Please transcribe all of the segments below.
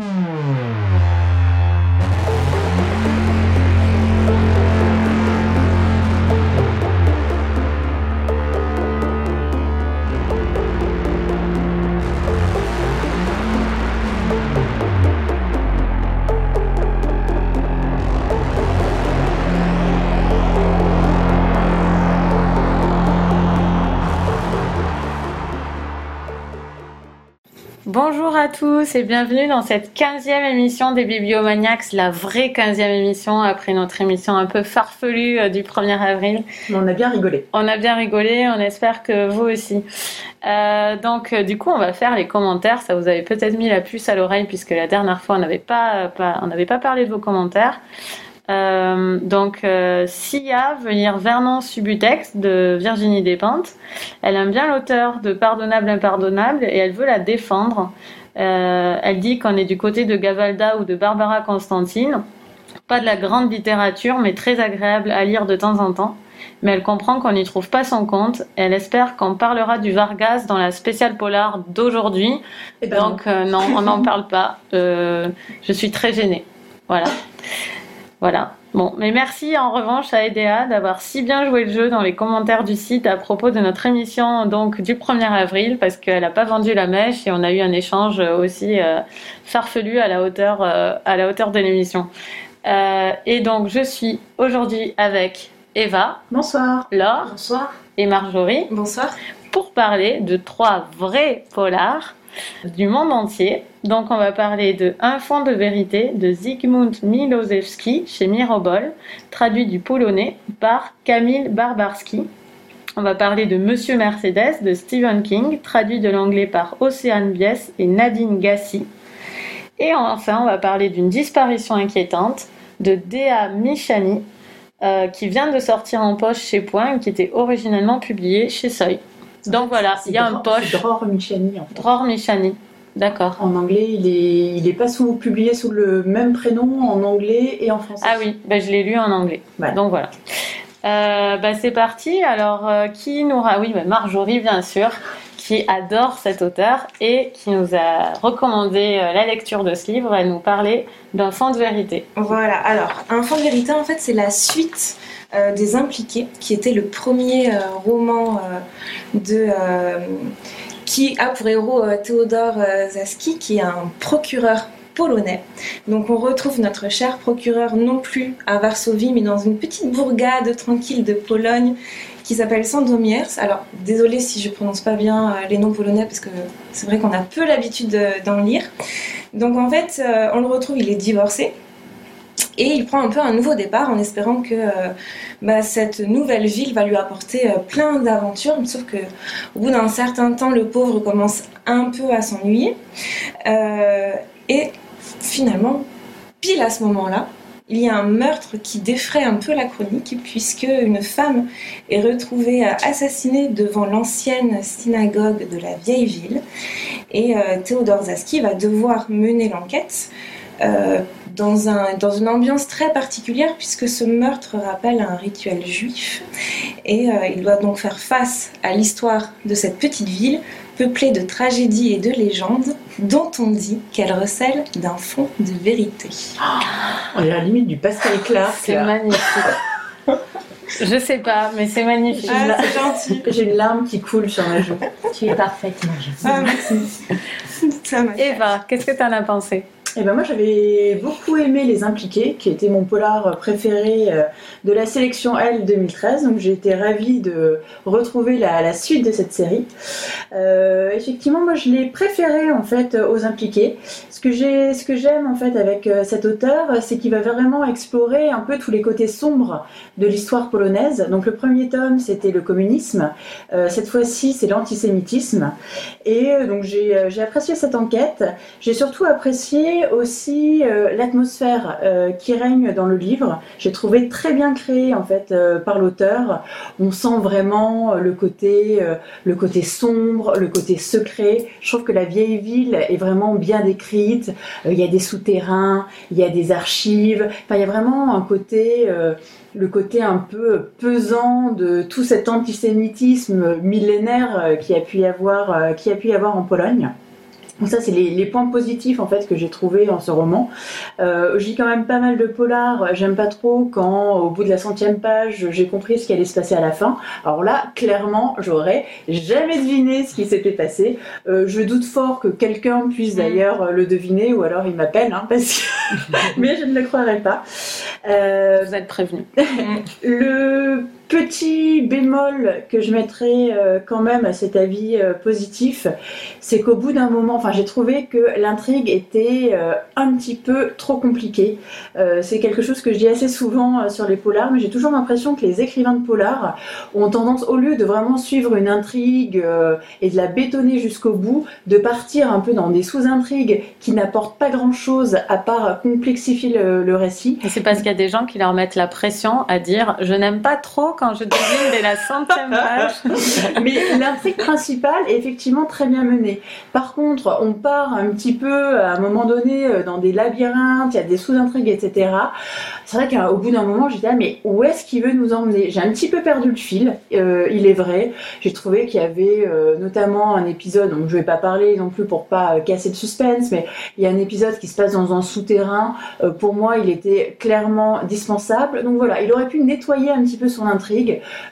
Hmm. Tous et bienvenue dans cette 15e émission des Bibliomaniacs, la vraie 15e émission après notre émission un peu farfelue euh, du 1er avril. On a bien rigolé. On a bien rigolé, on espère que vous aussi. Euh, donc euh, du coup on va faire les commentaires, ça vous avait peut-être mis la puce à l'oreille puisque la dernière fois on n'avait pas, pas, on n'avait pas parlé de vos commentaires. Euh, donc, euh, Sia veut lire Vernon Subutex de Virginie Despentes. Elle aime bien l'auteur de Pardonnable Impardonnable et elle veut la défendre. Euh, elle dit qu'on est du côté de Gavalda ou de Barbara Constantine. Pas de la grande littérature, mais très agréable à lire de temps en temps. Mais elle comprend qu'on n'y trouve pas son compte. Elle espère qu'on parlera du Vargas dans la spéciale polar d'aujourd'hui. Eh ben Donc, euh, non, on n'en parle pas. Euh, je suis très gênée. Voilà. Voilà. Bon, mais merci en revanche à EDA d'avoir si bien joué le jeu dans les commentaires du site à propos de notre émission donc du 1er avril parce qu'elle n'a pas vendu la mèche et on a eu un échange aussi euh, farfelu à la hauteur euh, à la hauteur de l'émission. Euh, et donc je suis aujourd'hui avec Eva, Bonsoir. Laure Bonsoir. et Marjorie Bonsoir. pour parler de trois vrais polars du monde entier. Donc on va parler de Un fond de vérité de Zygmunt Milosevski chez Mirobol, traduit du polonais par Kamil Barbarski. On va parler de Monsieur Mercedes de Stephen King, traduit de l'anglais par Océane Bies et Nadine Gassi. Et enfin, on va parler d'une disparition inquiétante de Dea Michani, euh, qui vient de sortir en poche chez Point, qui était originellement publiée chez Seuil. Donc voilà, il y a un poche. Dror Michani. En, fait. Dror Michani. D'accord. En anglais, il est, il est pas sous, publié sous le même prénom en anglais et en français. Ah oui, ben, je l'ai lu en anglais. Voilà. Donc voilà. Euh, bah, c'est parti. Alors, euh, qui nous a... Oui, bah, Marjorie, bien sûr, qui adore cet auteur et qui nous a recommandé euh, la lecture de ce livre. Elle nous parlait d'un fond de vérité. Voilà, alors, Un fond de vérité, en fait, c'est la suite euh, des Impliqués, qui était le premier euh, roman euh, de. Qui a pour héros euh, Théodore euh, Zaski, qui est un procureur polonais. Donc on retrouve notre cher procureur non plus à Varsovie, mais dans une petite bourgade tranquille de Pologne qui s'appelle Sandomierz. Alors désolé si je prononce pas bien euh, les noms polonais parce que c'est vrai qu'on a peu l'habitude de- d'en lire. Donc en fait, on le retrouve, il est divorcé. Et il prend un peu un nouveau départ en espérant que euh, bah, cette nouvelle ville va lui apporter euh, plein d'aventures. Sauf que au bout d'un certain temps, le pauvre commence un peu à s'ennuyer. Euh, et finalement, pile à ce moment-là, il y a un meurtre qui défraie un peu la chronique puisque une femme est retrouvée assassinée devant l'ancienne synagogue de la vieille ville. Et Théodore Zaski va devoir mener l'enquête. Dans, un, dans une ambiance très particulière puisque ce meurtre rappelle un rituel juif et euh, il doit donc faire face à l'histoire de cette petite ville peuplée de tragédies et de légendes dont on dit qu'elle recèle d'un fond de vérité. On est à la limite du Pascal Clark. C'est magnifique. Je sais pas, mais c'est magnifique. Ah, c'est gentil. J'ai une larme qui coule sur ma joue. Tu es parfaite. Ah, merci. Ça m'a fait. Eva, qu'est-ce que tu en as pensé? Et ben moi j'avais beaucoup aimé Les Impliqués, qui était mon polar préféré euh, de la sélection L 2013. Donc j'ai été ravie de retrouver la, suite de cette série. Euh, effectivement, moi je l'ai préféré en fait aux Impliqués. Ce que j'aime en fait avec euh, cet auteur, c'est qu'il va vraiment explorer un peu tous les côtés sombres de l'histoire polonaise. Donc le premier tome c'était le communisme. Euh, cette fois-ci c'est l'antisémitisme. Et euh, donc j'ai, euh, j'ai apprécié cette enquête. J'ai surtout apprécié aussi euh, l'atmosphère euh, qui règne dans le livre. J'ai trouvé très bien créé en fait euh, par l'auteur. On sent vraiment le côté, le côté sombre, le côté secret. Je trouve que la vieille ville est vraiment bien décrite. Il y a des souterrains, il y a des archives. Enfin, il y a vraiment un côté. le côté un peu pesant de tout cet antisémitisme millénaire qui a pu y avoir, qui a pu y avoir en Pologne. Donc ça, c'est les, les, points positifs en fait que j'ai trouvé dans ce roman. Euh, j'ai quand même pas mal de polars. J'aime pas trop quand, au bout de la centième page, j'ai compris ce qui allait se passer à la fin. Alors là, clairement, j'aurais jamais deviné ce qui s'était passé. Euh, je doute fort que quelqu'un puisse mm. d'ailleurs le deviner, ou alors il m'appelle, hein, parce que... mais je ne le croirais pas. Euh, Vous êtes prévenu. le Petit bémol que je mettrais euh, quand même à cet avis euh, positif, c'est qu'au bout d'un moment, enfin j'ai trouvé que l'intrigue était euh, un petit peu trop compliquée. c'est quelque chose que je dis assez souvent sur les polars, mais j'ai toujours l'impression que les écrivains de polars ont tendance, au lieu de vraiment suivre une intrigue et de la bétonner jusqu'au bout, de partir un peu dans des sous-intrigues qui n'apportent pas grand-chose à part complexifier le, le récit. C'est parce qu'il y a des gens qui leur mettent la pression à dire je n'aime pas trop quand je devine dès la centième page. Mais l'intrigue principale est effectivement très bien menée. Par contre, on part un petit peu à un moment donné euh, dans des labyrinthes, il y a des sous-intrigues, etc. C'est vrai qu'au bout d'un moment, j'étais là, mais où est-ce qu'il veut nous emmener? J'ai un petit peu perdu le fil, euh, il est vrai. J'ai trouvé qu'il y avait euh, notamment un épisode, donc je vais pas parler non plus pour pas casser le suspense, mais il y a un épisode qui se passe dans un souterrain. pour moi, il était clairement dispensable. Donc voilà, il aurait pu nettoyer un petit peu son intrigue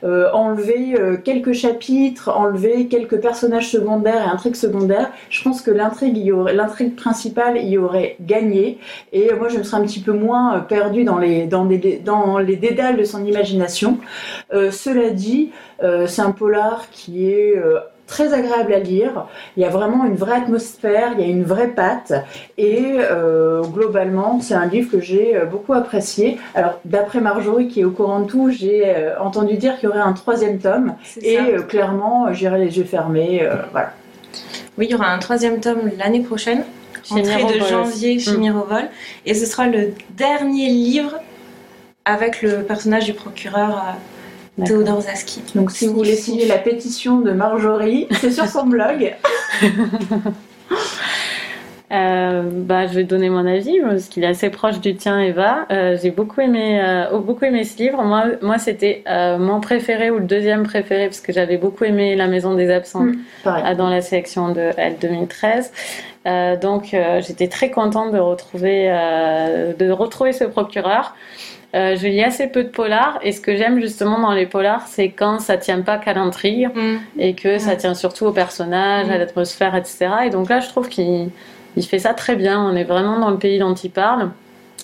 euh, enlever euh, quelques chapitres, enlever quelques personnages secondaires et intrigues secondaires, je pense que l'intrigue, principale y aurait gagné. Et moi, je me serais un petit peu moins euh, perdue dans les dédales de son imagination. cela dit, c'est un polar qui est très agréable à lire. Il y a vraiment une vraie atmosphère, il y a une vraie patte. Et euh, globalement, c'est un livre que j'ai euh, beaucoup apprécié. Alors, d'après Marjorie, qui est au courant de tout, j'ai euh, entendu dire qu'il y aurait un troisième tome. Et clairement, j'irai les yeux fermés. voilà. Oui, il y aura un troisième tome l'année prochaine. Entrée de janvier chez mm. Et ce sera le dernier livre avec le personnage du procureur Théodore Zaski. Donc si vous voulez signer la pétition de Marjorie, c'est sur son blog. Euh, bah, je vais donner mon avis parce qu'il est assez proche du tien, Eva. Euh, j'ai beaucoup aimé, euh, beaucoup aimé ce livre. Moi, moi c'était mon préféré ou le deuxième préféré parce que j'avais beaucoup aimé La Maison des Absents mm, dans la sélection de L 2013. donc, j'étais très contente de retrouver, de retrouver ce procureur. Euh, je lis assez peu de polars et ce que j'aime justement dans les polars, c'est quand ça tient pas qu'à l'intrigue mm. et que ça tient surtout au personnage, à mm. l'atmosphère, etc. Et donc là, je trouve qu'il il fait ça très bien. On est vraiment dans le pays dont il parle.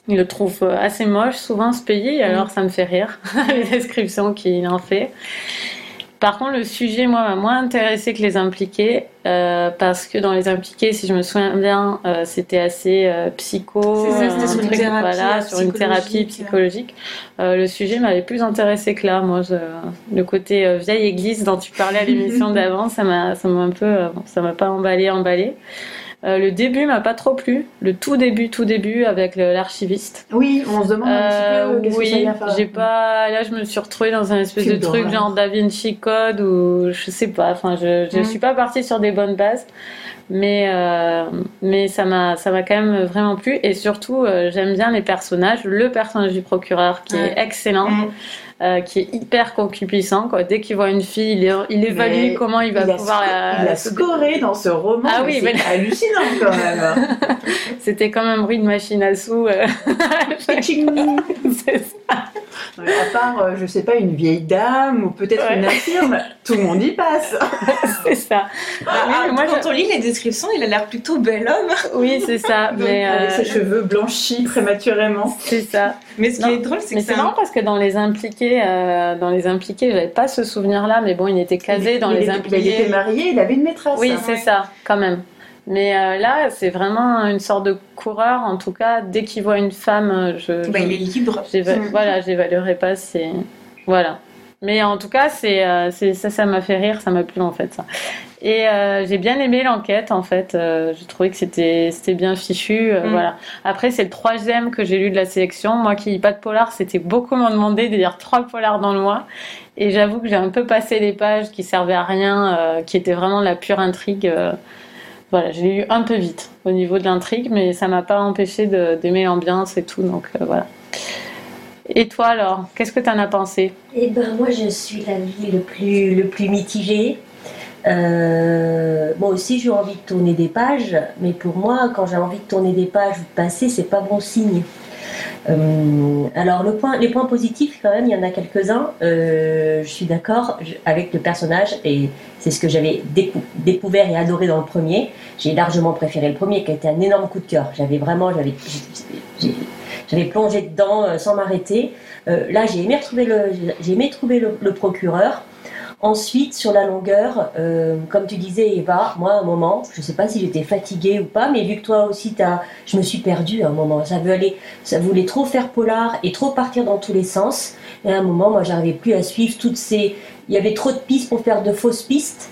Il le trouve assez moche souvent ce pays, mm. alors ça me fait rire les descriptions qu'il en fait. Par contre, le sujet, moi, m'a moins intéressé que les impliqués, euh, parce que dans les impliqués, si je me souviens bien, euh, c'était assez euh, psycho, ça, sur, une thérapie, voilà, sur une thérapie psychologique. le sujet m'avait plus intéressé que là. Moi, le côté vieille église dont tu parlais à l'émission d'avant, ça m'a, ça m'a un peu, ça m'a pas emballé, emballé. Euh, le début m'a pas trop plu, le tout début, tout début avec l'archiviste. Oui, on se demande un petit peu euh, oui, que ça vient faire. J'ai pas, là je me suis retrouvée dans un espèce de truc genre Da Vinci Code ou je sais pas. Enfin, je, je mm. suis pas partie sur des bonnes bases, mais euh, mais ça m'a ça m'a quand même vraiment plu et surtout j'aime bien les personnages. Le personnage du procureur qui est excellent. Mm. Euh, qui est hyper concupissant. Quoi. Dès qu'il voit une fille, il, il évalue comment il va pouvoir. il a scoré dans ce roman. Ah oui, c'est hallucinant quand même. C'était comme un bruit de machine à sous. Euh. c'est ça. À part, euh, je sais pas, une vieille dame ou peut-être une infirme, tout le monde y passe. c'est ça. Bah, ah, moi, quand on lit les descriptions, il a l'air plutôt bel homme. Oui, c'est ça. mais Avec ses cheveux blanchis prématurément. C'est ça. Mais ce qui est drôle, c'est que c'est marrant parce que dans les impliqués, euh, dans les impliqués, j'avais pas ce souvenir-là, mais bon, il était casé dans les impliqués. Il était marié, il avait une maîtresse. Oui, c'est ça, quand même. Mais euh, là, c'est vraiment une sorte de coureur. En tout cas, dès qu'il voit une femme, je, bah, il est libre. Mm. Voilà, j'évaluerai pas. C'est voilà. Mais en tout cas, c'est euh, ça, ça m'a fait rire, ça m'a plu en fait ça. Et euh, j'ai bien aimé l'enquête en fait. Euh, j'ai trouvé que c'était c'était bien fichu. Euh, mm. Voilà. Après, c'est le troisième que j'ai lu de la sélection. Moi qui lis pas de polar, c'était beaucoup m'en demander de lire trois polars dans le mois. Et j'avoue que j'ai un peu passé les pages qui servaient à rien, qui étaient vraiment la pure intrigue. voilà, j'ai lu un peu vite au niveau de l'intrigue, mais ça m'a pas empêché d'aimer l'ambiance et tout. Donc voilà. Et toi alors, qu'est-ce que tu en as pensé? Eh ben moi je suis l'avis le plus le plus mitigé. Euh, moi aussi, j'ai envie de tourner des pages, mais pour moi, quand j'ai envie de tourner des pages ou de passer, c'est pas bon signe. Euh, alors les points positifs quand même, il y en a quelques-uns. Euh, je suis d'accord avec le personnage et c'est ce que j'avais découvert et adoré dans le premier. J'ai largement préféré le premier qui a été un énorme coup de cœur. J'avais vraiment, j'avais, plongé dedans sans m'arrêter. là, j'ai aimé retrouver le, j'ai aimé trouver le procureur. Ensuite, sur la longueur, euh, comme tu disais Eva, moi à un moment, je ne sais pas si j'étais fatiguée ou pas, mais vu que toi aussi, as, je me suis perdue à un moment. Ça, veut aller, ça voulait trop faire polar et trop partir dans tous les sens. Et à un moment, moi, j'arrivais plus à suivre toutes ces... Il y avait trop de pistes pour faire de fausses pistes.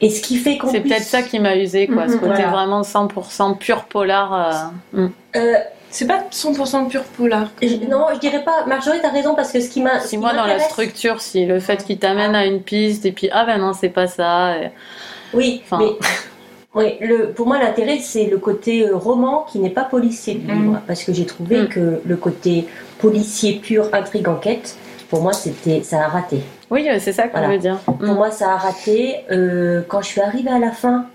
Et ce qui fait qu'on C'est peut-être ça qui m'a usé, quoi. ce côté vraiment 100% pur polar. Euh... euh c'est pas 100% pur polar. non, je dirais pas. Marjorie, t'as raison parce que ce qui m'a. Si moi, dans la structure, si le fait qu'il t'amène à une piste et puis ah ben non, c'est pas ça. Oui, mais. Oui, le, pour moi, l'intérêt, c'est le côté euh, roman qui n'est pas policier du livre. Mm. Parce que j'ai trouvé mm. que le côté policier pur, intrigue, enquête, pour moi, c'était, ça a raté. Oui, c'est ça que je veux dire. Pour mm. moi, ça a raté. Euh, quand je suis arrivée à la fin,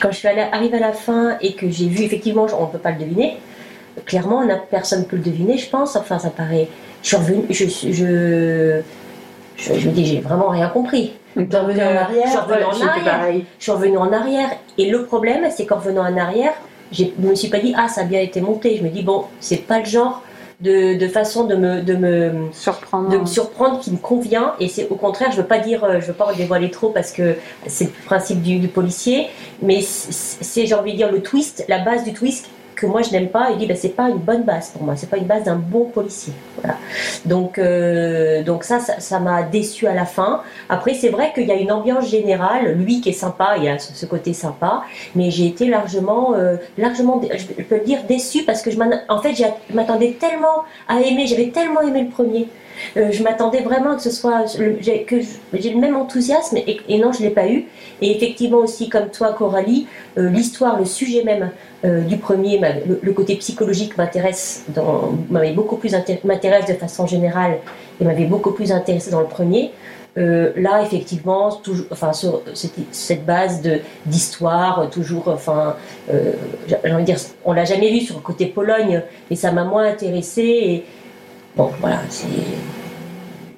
quand je suis arrivée à la fin et que j'ai vu, effectivement, on ne peut pas le deviner, clairement, on a, personne peut le deviner, je pense. Enfin, ça paraît. Je suis revenue, je, je, je, me dis, j'ai vraiment rien compris. Donc, en euh, arrière, je suis revenue en arrière. Je suis revenue en arrière. Et le problème, c'est qu'en revenant en arrière, je ne me suis pas dit, ah, ça a bien été monté. Je me dis, bon, c'est pas le genre de, de, façon de me, de me surprendre, de me surprendre qui me convient. Et c'est au contraire, je veux pas dire, euh, je veux pas en dévoiler trop parce que c'est le principe du, du policier, mais c'est, j'ai envie de dire, le twist, la base du twist que moi je n'aime pas, il dit ben, c'est pas une bonne base pour moi, c'est pas une base d'un bon policier. Voilà. Donc, euh, donc ça, ça m'a déçu à la fin. Après, c'est vrai qu'il y a une ambiance générale, lui qui est sympa, il y a ce côté sympa, mais j'ai été largement, euh, largement, je peux le dire, déçu parce que je en fait, je m'attendais tellement à aimer, j'avais tellement aimé le premier. Euh, je m'attendais vraiment que ce soit que j'ai le même enthousiasme et, non je l'ai pas eu et effectivement aussi comme toi Coralie l'histoire le sujet même euh, du premier, le, côté psychologique m'intéresse, m'avait beaucoup plus m'intéresse de façon générale et m'avait beaucoup plus intéressé dans le premier. Euh, là, effectivement, enfin, sur cette, base de d'histoire, toujours, enfin, euh, j'ai envie de dire, on l'a jamais vu sur le côté Pologne, et ça m'a moins intéressé. Bon, voilà, c'est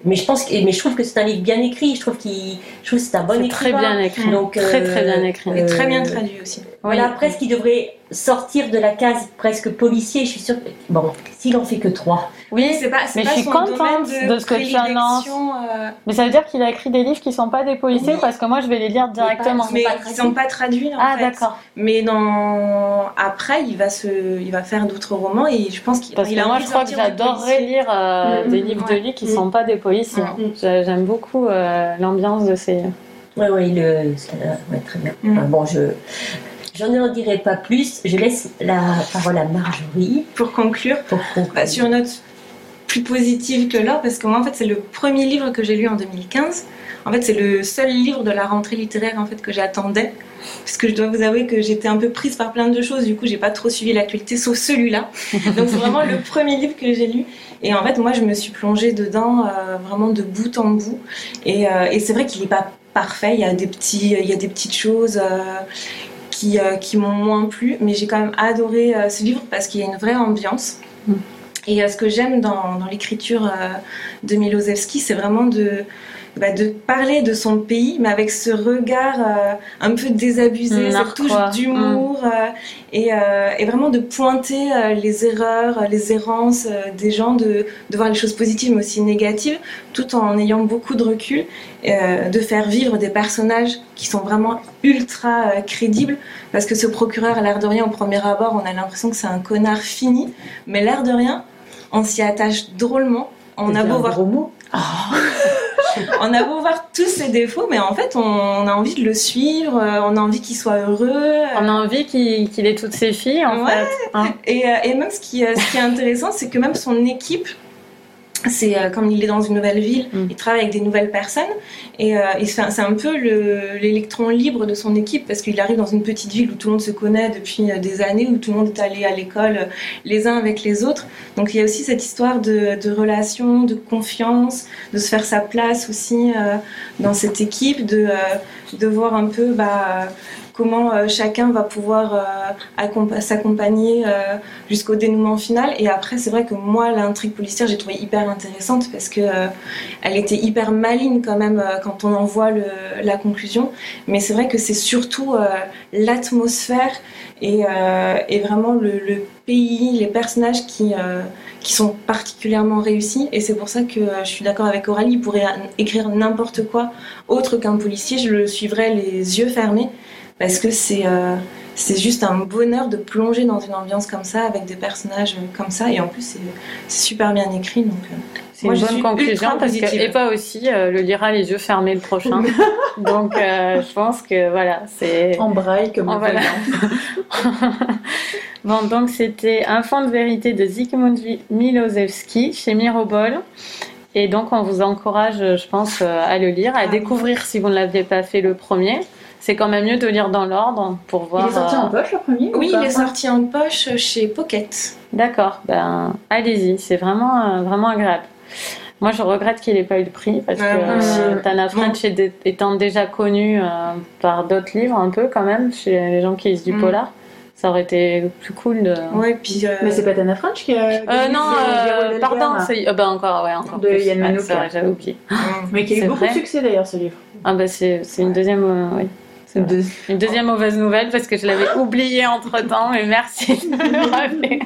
mais je pense que, mais je trouve que c'est un livre bien écrit. Je trouve qu'il, je trouve que c'est un bon écrit. Très bien écrit. Donc, très très bien écrit. et très bien traduit aussi. Voilà, presque il devrait sortir de la case presque policier. Je suis sûre. Que... Bon, s'il en fait que trois. Oui, c'est pas. Mais je suis contente de, ce que tu annonces. Euh... Mais ça veut dire qu'il a écrit des livres qui sont pas des policiers parce que moi je vais les lire directement. Mais, qui sont pas traduits en ah, d'accord. Mais dans après, il va se, il va faire d'autres romans et je pense qu'il. Parce que moi je crois que j'adorerais lire euh, mm, des mm, livres de lui qui mm. sont pas des policiers. J'aime beaucoup euh, l'ambiance de ces. Oui, oui, le... ouais, très bien. bon, je, J'en n'en dirai pas plus. Je laisse la parole à Marjorie. Pour conclure, Pour bah, sur une note plus positive que là, parce que moi, en fait, c'est le premier livre que j'ai lu en 2015. En fait, c'est le seul livre de la rentrée littéraire en fait que j'attendais, parce que je dois vous avouer que j'étais un peu prise par plein de choses. Du coup, j'ai pas trop suivi l'actualité, sauf celui-là. Donc, c'est vraiment le premier livre que j'ai lu. Et en fait, moi, je me suis plongée dedans euh, vraiment de bout en bout. Et, euh, et c'est vrai qu'il n'est pas parfait. Il y a des petits, il y a des petites choses. Euh, qui, euh, qui m'ont moins plu, mais j'ai quand même adoré euh, ce livre parce qu'il y a une vraie ambiance. Mm. Et euh, ce que j'aime dans, dans l'écriture de Milosevski, c'est vraiment de, bah, de parler de son pays, mais avec ce regard euh, un peu désabusé, cette touche d'humour, mm. euh, et, euh, et, vraiment de pointer les erreurs, les errances des gens, de, de, voir les choses positives mais aussi négatives, tout en ayant beaucoup de recul, de faire vivre des personnages qui sont vraiment ultra crédibles, parce que ce procureur, à l'air de rien, au premier abord, on a l'impression que c'est un connard fini, mais l'air de rien, on s'y attache drôlement. On a beau voir. Gros oh. on a beau voir tous ses défauts, mais en fait, on, a envie de le suivre, euh, on a envie qu'il soit heureux. On a envie qu'il ait toutes ses filles, en fait. Hein. Et, euh, et, même ce qui, euh, ce qui est intéressant, c'est que même son équipe c'est euh, comme il est dans une nouvelle ville, mm. il travaille avec des nouvelles personnes et, euh, c'est un peu l'électron libre de son équipe parce qu'il arrive dans une petite ville où tout le monde se connaît depuis euh, des années, où tout le monde est allé à l'école les uns avec les autres. Donc il y a aussi cette histoire de, de relation, de confiance, de se faire sa place aussi dans cette équipe, de de voir un peu bah, comment euh, chacun va pouvoir euh, s'accompagner euh, jusqu'au dénouement final. Et après, c'est vrai que moi, l'intrigue policière, j'ai trouvé hyper intéressante parce que elle était hyper maligne quand même quand on en voit la conclusion. Mais c'est vrai que c'est surtout l'atmosphère et, vraiment le, pays, les personnages qui qui sont particulièrement réussis. Et c'est pour ça que je suis d'accord avec Aurélie, il pourrait écrire n'importe quoi autre qu'un policier, je le suivrais les yeux fermés parce que c'est euh, c'est juste un bonheur de plonger dans une ambiance comme ça avec des personnages comme ça. Et en plus c'est super bien écrit donc euh, c'est une bonne conclusion parce que Eva aussi euh, le lira les yeux fermés le prochain. Donc je pense que voilà c'est en braille comme en voilà. bon donc c'était Un fond de vérité de Zygmunt Milosevski chez Mirobol et donc on vous encourage je pense à le lire à ah découvrir si vous ne l'aviez pas fait le premier c'est quand même mieux de lire dans l'ordre pour voir. Il est sorti en euh, poche le premier Oui, il est sorti en poche chez Pocket. D'accord, ben allez-y, c'est vraiment, euh, vraiment agréable. Moi, je regrette qu'il n'ait pas eu de prix parce que euh, Tana French étant déjà connu par d'autres livres, un peu quand même, chez les gens qui lisent du mm. polar, ça aurait été plus cool de. Ouais, puis. Mais c'est pas Tana French qui a. Euh, non, pardon, c'est. ben encore, ouais, encore. De Yann Manouk. j'avais oublié. Mais qui a eu beaucoup de succès d'ailleurs, ce livre. Ah, bah c'est une deuxième. oui. Une deuxième mauvaise nouvelle parce que je l'avais oublié entre temps, mais merci de me le rappeler.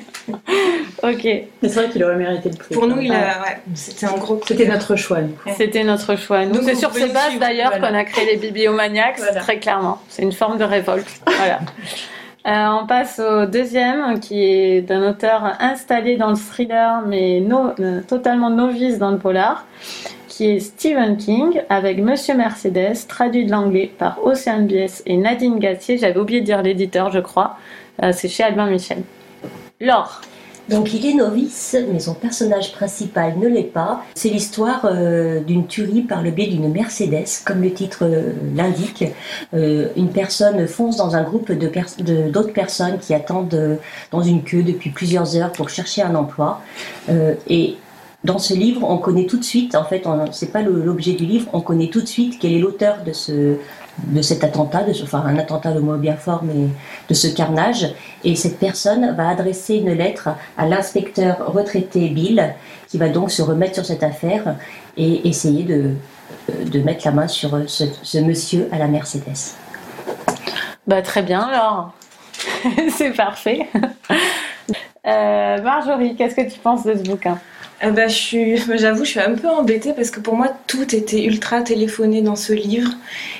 ok. Mais c'est vrai qu'il aurait mérité le prix. Pour nous, il a... ouais, c'était un gros. C'était notre choix. C'était notre choix. Nous, c'est sur ces bases d'ailleurs qu'on a créé les Bibliomaniacs, très clairement. C'est une forme de révolte. Voilà. Euh, on passe au deuxième, qui est d'un auteur installé dans le thriller, mais euh, totalement novice dans le polar qui est Stephen King avec Monsieur Mercedes, traduit de l'anglais par Océane Bies et Nadine Gassier. J'avais oublié de dire l'éditeur, je crois. Euh, c'est chez Albin Michel. Laure. Donc il est novice, mais son personnage principal ne l'est pas. C'est l'histoire euh, d'une tuerie par le biais d'une Mercedes, comme le titre euh, l'indique. une personne fonce dans un groupe de d'autres personnes qui attendent dans une queue depuis plusieurs heures pour chercher un emploi. et dans ce livre, on connaît tout de suite, en fait, c'est pas l'objet du livre, on connaît tout de suite quel est l'auteur de ce de cet attentat, de ce, enfin un attentat le mot bien fort, de ce carnage. Et cette personne va adresser une lettre à l'inspecteur retraité Bill, qui va donc se remettre sur cette affaire et essayer de, de mettre la main sur ce, monsieur à la Mercedes. Bah, très bien alors, c'est parfait. Euh, Marjorie, qu'est-ce que tu penses de ce bouquin? Ben, je j'avoue, je suis un peu embêtée parce que pour moi, tout était ultra téléphoné dans ce livre.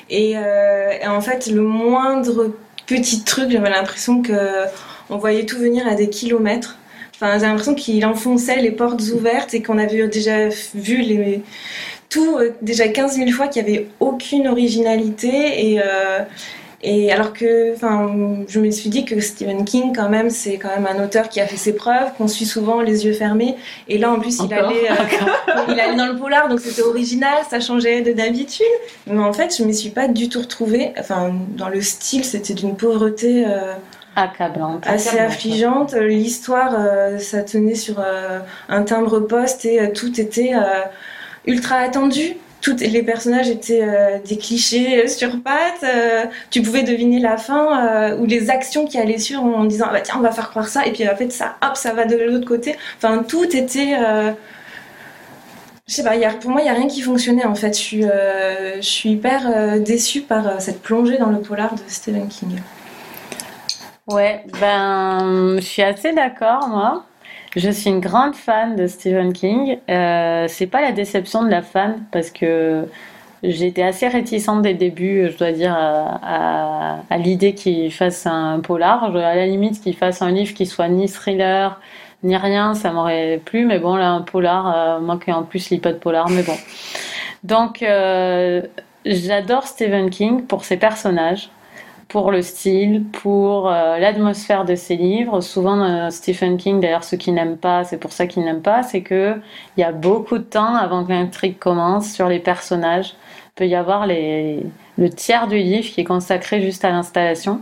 Et, euh, en fait, le moindre petit truc, j'avais l'impression que on voyait tout venir à des kilomètres. Enfin, j'ai l'impression qu'il enfonçait les portes ouvertes et qu'on avait déjà vu les, tout euh, déjà 15 000 fois qu'il n'y avait aucune originalité et, euh, et alors que, enfin, je me suis dit que Stephen King, quand même, c'est quand même un auteur qui a fait ses preuves, qu'on suit souvent les yeux fermés. Et là, en plus, il allait, euh, il allait dans le polar, donc c'était original, ça changeait de d'habitude. Mais en fait, je me suis pas du tout retrouvée. Enfin, dans le style, c'était d'une pauvreté. Euh, Accablante. Assez affligeante. L'histoire, euh, ça tenait sur un timbre poste et tout était ultra attendu tous les personnages étaient euh, des clichés euh, sur pattes. Euh, tu pouvais deviner la fin ou les actions qui allaient sur en disant ah bah tiens on va faire croire ça et puis en fait ça hop ça va de l'autre côté. Enfin tout était je sais pas, pour moi, il n'y a rien qui fonctionnait en fait. Je suis hyper déçue par cette plongée dans le polar de Stephen King. Ouais, ben, je suis assez d'accord, moi. Je suis une grande fan de Stephen King. Euh, c'est pas la déception de la fan parce que j'étais assez réticente dès le début, je dois dire, à, l'idée qu'il fasse un polar. À la limite, qu'il fasse un livre qui soit ni thriller ni rien, ça m'aurait plu. Mais bon, là, un polar, euh, moi qui en plus lis pas de polar, mais bon. Donc, euh, j'adore Stephen King pour ses personnages pour le style, pour euh, l'atmosphère de ses livres. Souvent, euh, Stephen King, d'ailleurs, ceux qui n'aiment pas, c'est pour ça qu'ils n'aiment pas, c'est que il y a beaucoup de temps avant que l'intrigue commence sur les personnages. Il peut y avoir le tiers du livre qui est consacré juste à l'installation.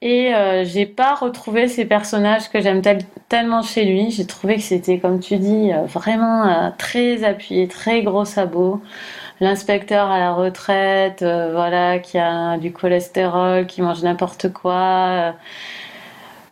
Et euh, j'ai pas retrouvé ces personnages que j'aime tellement chez lui. J'ai trouvé que c'était, comme tu dis, vraiment très appuyé, très gros sabot l'inspecteur à la retraite, euh, voilà, qui a du cholestérol, qui mange n'importe quoi. euh,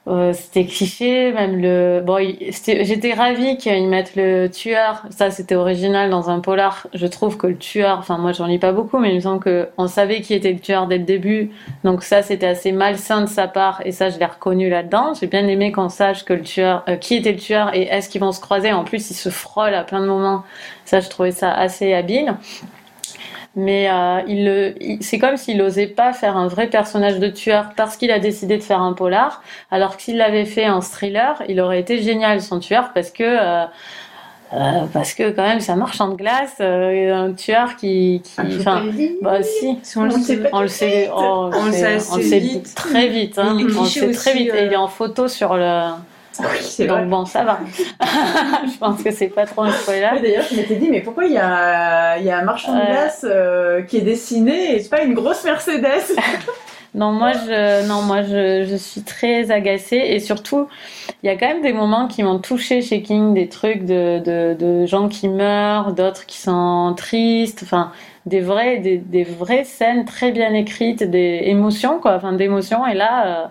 euh, c'était cliché, même le. Bon, j'étais ravie qu'ils mettent le tueur. Ça, c'était original dans un polar. Je trouve que le tueur, enfin, moi, j'en lis pas beaucoup, mais il me semble que on savait qui était le tueur dès le début. Donc ça, c'était assez malsain de sa part, et ça, je l'ai reconnu là-dedans. J'ai bien aimé qu'on sache que le tueur, qui était le tueur, et est-ce qu'ils vont se croiser. En plus, ils se frôlent à plein de moments. Ça, je trouvais ça assez habile. Mais euh, il, le- il- c'est comme s'il n'osait pas faire un vrai personnage de tueur parce qu'il a décidé de faire un polar, alors que s'il l'avait fait en thriller, il aurait été génial son tueur parce que euh, euh, parce que quand même un marchand de glace, euh, un tueur qui, qui Ah, enfin bah si. Si on le On sait On le sait, On le sait- très vite. Hein. On le sait très vite. euh, Et il est en photo sur le. Oui. Donc bon, ça va. Je pense que c'est pas trop un spoiler. D'ailleurs, je m'étais dit, mais pourquoi il y a, il y a un marchand de glace euh, qui est dessiné et c'est pas une grosse Mercedes Non, moi je, non, moi je, je suis très agacée et surtout, il y a quand même des moments qui m'ont touchée chez King, des trucs de, de, de gens qui meurent, d'autres qui sont tristes, enfin des vraies, des, des vraies scènes très bien écrites, des émotions quoi, enfin d'émotions. Et là, euh,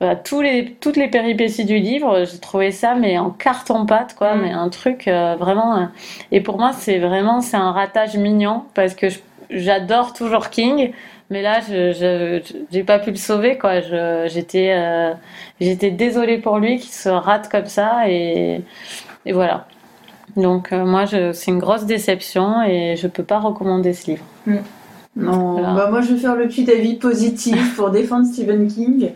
voilà, tous les, toutes les péripéties du livre, j'ai trouvé ça mais en carton pâte quoi, Mm. mais un truc euh, vraiment. euh, et pour moi, c'est vraiment c'est un ratage mignon parce que j'adore toujours King. Mais là, je j'ai pas pu le sauver, quoi. J'étais euh, j'étais désolée pour lui qu'il se rate comme ça et, et voilà. Donc euh, moi, c'est une grosse déception et je peux pas recommander ce livre. Non, Voilà. bah moi je vais faire le petit avis positif pour défendre Stephen King.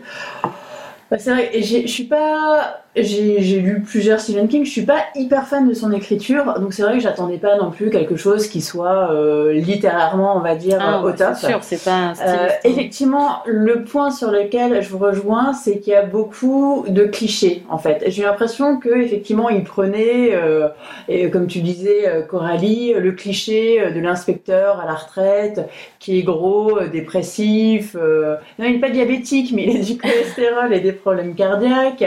Bah, c'est vrai, je suis pas. J'ai lu plusieurs Stephen King, je suis pas hyper fan de son écriture, donc c'est vrai que j'attendais pas non plus quelque chose qui soit euh, littérairement, on va dire, Ah, au top. sûr, c'est pas un Euh, styliste. effectivement, le point sur lequel je vous rejoins, c'est qu'il y a beaucoup de clichés en fait. J'ai l'impression que effectivement, il prenait, euh, et comme tu disais, Coralie, le cliché de l'inspecteur à la retraite qui est gros, dépressif. Non, il n'est pas diabétique, mais il a du cholestérol et des problèmes cardiaques.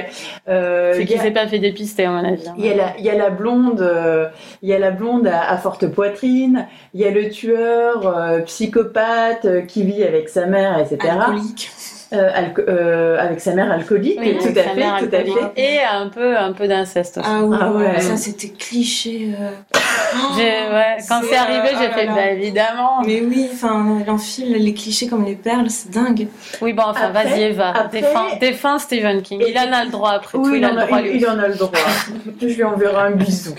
Euh, c'est il y qu'il a- s'est pas fait dépister, à mon avis. hein. il y a la, il y a la blonde, euh, il y a la blonde à, à forte poitrine. Il y a le tueur euh, psychopathe euh, qui vit avec sa mère, etc. Alcoolique. Euh, euh, avec sa mère alcoolique, Oui, tout à sa fait, mère tout à alcoolique. fait. Et un peu, un peu d'inceste aussi. Ah oui, Ah ouais. ça c'était cliché. euh. Ouais, quand C'est, arrivé, j'ai oh fait, bah évidemment. Mais oui, enfin, il enfile les clichés comme les perles, c'est dingue. Oui, bon, enfin, vas-y, Eva. après- Défends, défends Stephen King. Et- Il en a le droit, après tout, il a le droit, il, lui il en a le droit. Je lui enverrai un bisou.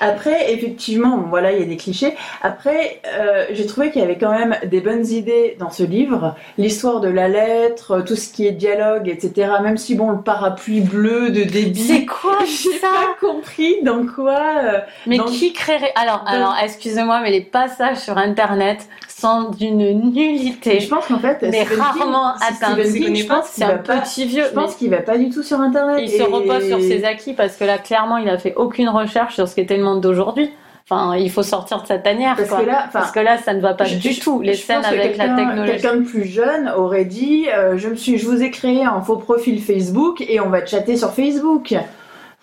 Après, effectivement, bon, voilà, il y a des clichés. Après, euh, j'ai trouvé qu'il y avait quand même des bonnes idées dans ce livre. L'histoire de la lettre, tout ce qui est dialogue, etc. Même si, bon, le parapluie bleu de C'est débit, quoi j'ai pas compris dans quoi... euh, Mais qui créerait Alors, alors, excusez-moi, mais les passages sur Internet sont d'une nullité, je pense qu'en fait, mais Stephen rarement c'est. Stephen King, je pense C'est qu'il va un pas... petit vieux. Je pense qu'il va pas du tout sur Internet. il se repose sur ses acquis parce que là, clairement, il a fait aucune recherche sur ce qu'était le monde d'aujourd'hui. Enfin, il faut sortir de sa tanière, Parce quoi. que là, Parce que là, ça ne va pas Je- du je- tout. Les scènes avec la technologie. Quelqu'un de plus jeune aurait dit euh, je me suis, je vous ai créé un faux profil Facebook et on va chatter sur Facebook.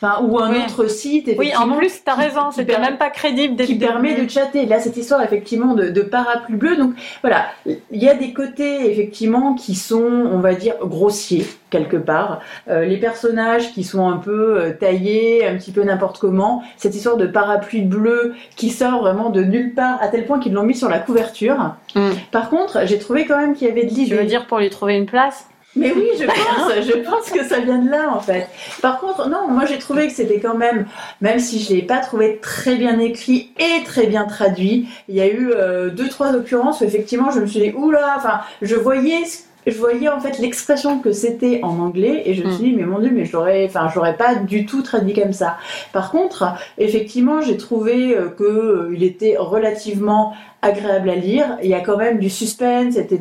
Enfin, ou un Oui. autre site. Oui, en plus, t'as raison, c'était même pas crédible dès qui permet de chatter. Là, cette histoire effectivement de, de parapluie bleu. Donc voilà, il y a des côtés effectivement qui sont, on va dire, grossiers quelque part. Euh, les personnages qui sont un peu euh, taillés, un petit peu n'importe comment. Cette histoire de parapluie bleu qui sort vraiment de nulle part, à tel point qu'ils l'ont mis sur la couverture. Mm. Par contre, j'ai trouvé quand même qu'il y avait de Tu l'idée. veux dire pour lui trouver une place? Mais oui, je pense, je pense que ça vient de là en fait. Par contre, non, moi j'ai trouvé que c'était quand même, même si je l'ai pas trouvé très bien écrit et très bien traduit, il y a eu euh, deux trois occurrences où effectivement je me suis dit oula, enfin je voyais ce- je voyais en fait l'expression que c'était en anglais et je me suis dit mais mon dieu mais je l'aurais enfin j'aurais pas du tout traduit comme ça. Par contre, effectivement, j'ai trouvé euh, que euh, il était relativement agréable à lire. Il y a quand même du suspense, etc.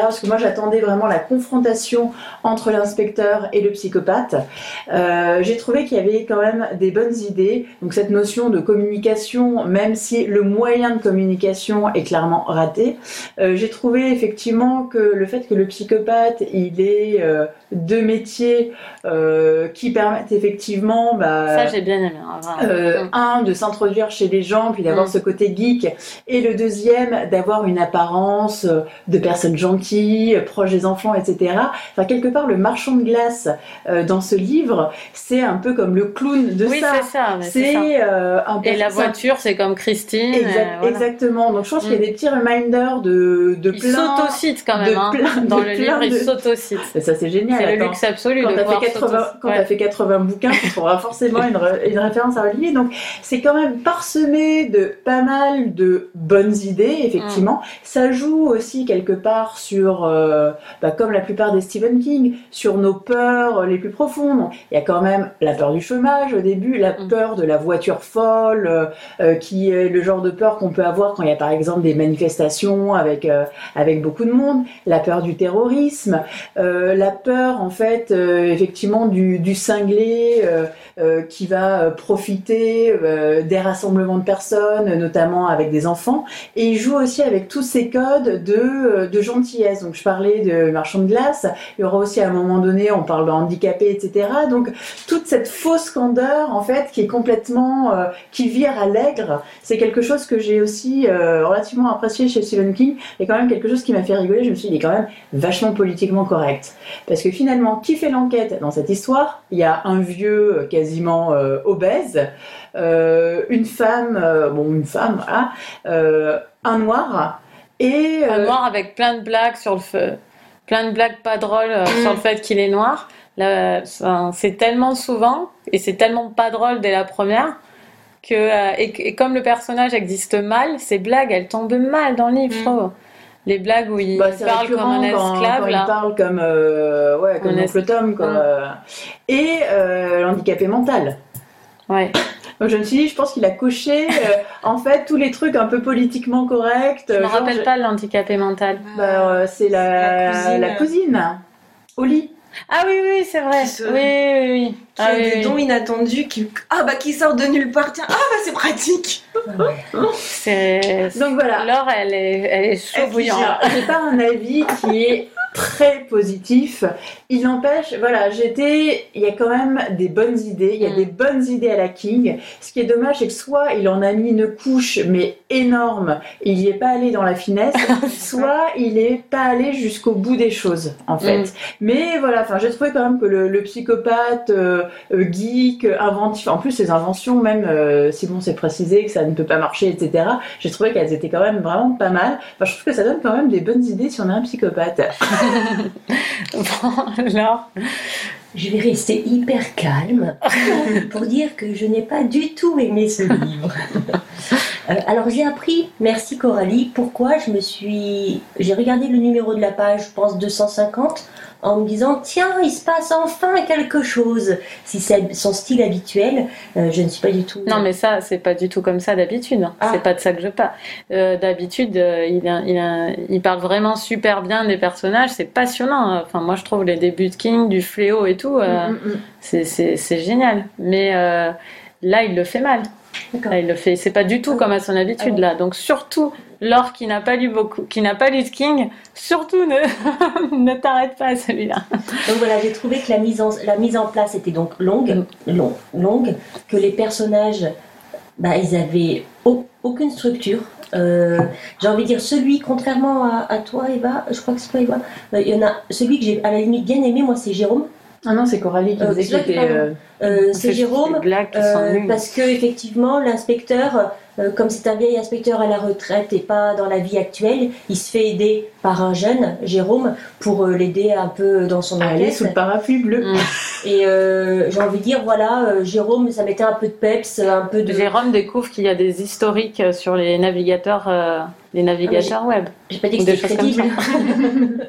parce que moi j'attendais vraiment la confrontation entre l'inspecteur et le psychopathe. Euh, j'ai trouvé qu'il y avait quand même des bonnes idées. Donc cette notion de communication, même si le moyen de communication est clairement raté, euh, j'ai trouvé effectivement que le fait que le psychopathe, il est euh, deux métiers qui permettent effectivement, bah, Ça, j'ai bien aimé. hein, Mm. un de s'introduire chez les gens, puis d'avoir Mm. ce côté geek, et le deuxième d'avoir une apparence euh, de personne gentille, proche des enfants, etc. Enfin, quelque part, le marchand de glace euh, dans ce livre, c'est un peu comme le clown de Oui, ça. c'est ça. c'est euh, un Et la voiture, c'est comme Christine. Exact- voilà. Exactement. Donc je pense qu'il y a Mm. des petits reminders de, de Il plein. s'autocite quand même. de hein. plein- Dans le livre, il de- s'autocite. Et ça c'est génial. C'est le luxe absolu Quand de pouvoir fait 80, s'auto- quand ouais. t'as fait 80 bouquins, tu trouveras forcément une, une référence à relier. Donc c'est quand même parsemé de pas mal de bonnes idées, effectivement. Ça joue aussi quelque part sur, euh, bah, comme la plupart des Stephen King, sur nos peurs les plus profondes. Il y a quand même la peur du chômage au début, la Mm. peur de la voiture folle, euh, euh, qui est le genre de peur qu'on peut avoir quand il y a par exemple des manifestations avec euh, avec beaucoup de monde, la peur du terrorisme, la peur en fait effectivement du, du cinglé qui va profiter des rassemblements de personnes, notamment avec des enfants, et il joue aussi avec tous ces codes de, euh, de gentillesse. Donc je parlais de marchand de glace, il y aura aussi à un moment donné, on parle de handicapé, etc. Donc toute cette fausse candeur en fait qui est complètement euh, qui vire à l'aigre, c'est quelque chose que j'ai aussi euh, relativement apprécié chez Stephen King et quand même quelque chose qui m'a fait rigoler. Je me suis dit, il est quand même vachement politiquement correct. Parce que finalement, qui fait l'enquête dans cette histoire? Il y a un vieux quasiment obèse, une femme, euh, bon, une femme, voilà, euh, un noir, et. Un euh, noir avec plein de blagues sur le feu. Plein de blagues pas drôles euh, Mm. sur le fait qu'il est noir. C'est tellement souvent et c'est tellement pas drôle dès la première que euh, et, et comme le personnage existe mal, ces blagues elles tombent mal dans le livre, je Mm. trouve. Les blagues où il Bah, parle comme un quand, esclave quand là. il parle comme, euh, ouais, comme Un oncle Tom, quoi. Mm. Et euh, l'handicapé mental. Ouais. Donc je me suis dit, je pense qu'il a coché euh, en fait tous les trucs un peu politiquement corrects. Je me genre, rappelle pas de l'handicapé mental. Bah, euh, c'est la, La cousine. la cousine, au lit. Ah oui oui c'est vrai. Qui se- Oui oui oui. Qui Ah, a oui, des oui. dons inattendus qui ah bah qui sortent de nulle part tiens ah bah c'est pratique C'est Donc voilà. Laure elle est elle est. J'ai pas un avis qui est très positif. Il n'empêche, voilà, j'étais, il y a quand même des bonnes idées, il y a Mm. des bonnes idées à la King. Ce qui est dommage, c'est que soit il en a mis une couche, mais énorme, et il n'y est pas allé dans la finesse, soit il n'est pas allé jusqu'au bout des choses, en fait. Mm. Mais voilà, enfin, j'ai trouvé quand même que le, le psychopathe, euh, euh, geek, inventif, en plus ses inventions, même euh, si bon, c'est précisé que ça ne peut pas marcher, etc. J'ai trouvé qu'elles étaient quand même vraiment pas mal. Enfin, je trouve que ça donne quand même des bonnes idées si on est un psychopathe. Bon, Laure. Je vais rester hyper calme pour dire que je n'ai pas du tout aimé ce livre. Euh, alors j'ai appris, merci Coralie, pourquoi je me suis... J'ai regardé le numéro de la page, je pense 250, en me disant, tiens, il se passe enfin quelque chose. Si c'est son style habituel, euh, je ne suis pas du tout... Non, mais ça, c'est pas du tout comme ça d'habitude. hein. Ah. C'est pas de ça que je parle. Euh, d'habitude, il, parle vraiment super bien des personnages. C'est passionnant. Enfin, moi, je trouve les débuts de King, du fléau et tout, Mm, mm, mm. c'est- génial. Mais là, il le fait mal. Là, il le fait. C'est pas du tout comme à son habitude Ah là. Donc surtout, Laure qui n'a pas lu beaucoup, qui n'a pas lu de King, surtout ne ne t'arrête pas à celui-là. Donc voilà, j'ai trouvé que la mise en, la mise en place était donc longue, long- longue, que les personnages, bah, ils avaient au- aucune structure. Euh, j'ai envie de dire celui, contrairement à, à toi Eva, je crois que c'est toi Eva, euh, il y en a celui que j'ai à la limite bien aimé, moi c'est Jérôme. Ah non, c'est Coralie qui Euh, disait parles. euh, Euh, c'est Jérôme. Euh, parce que effectivement l'inspecteur, euh, comme c'est un vieil inspecteur à la retraite et pas dans la vie actuelle, il se fait aider par un jeune, Jérôme, pour euh, l'aider un peu dans son aller enquête. sous le parapluie bleu. Mm. Et euh, j'ai envie de dire, voilà, euh, Jérôme, ça mettait un peu de peps, un peu de. Jérôme découvre qu'il y a des historiques sur les navigateurs, euh, les navigateurs web. J'ai pas dit Ou que des c'était choses comme crédible.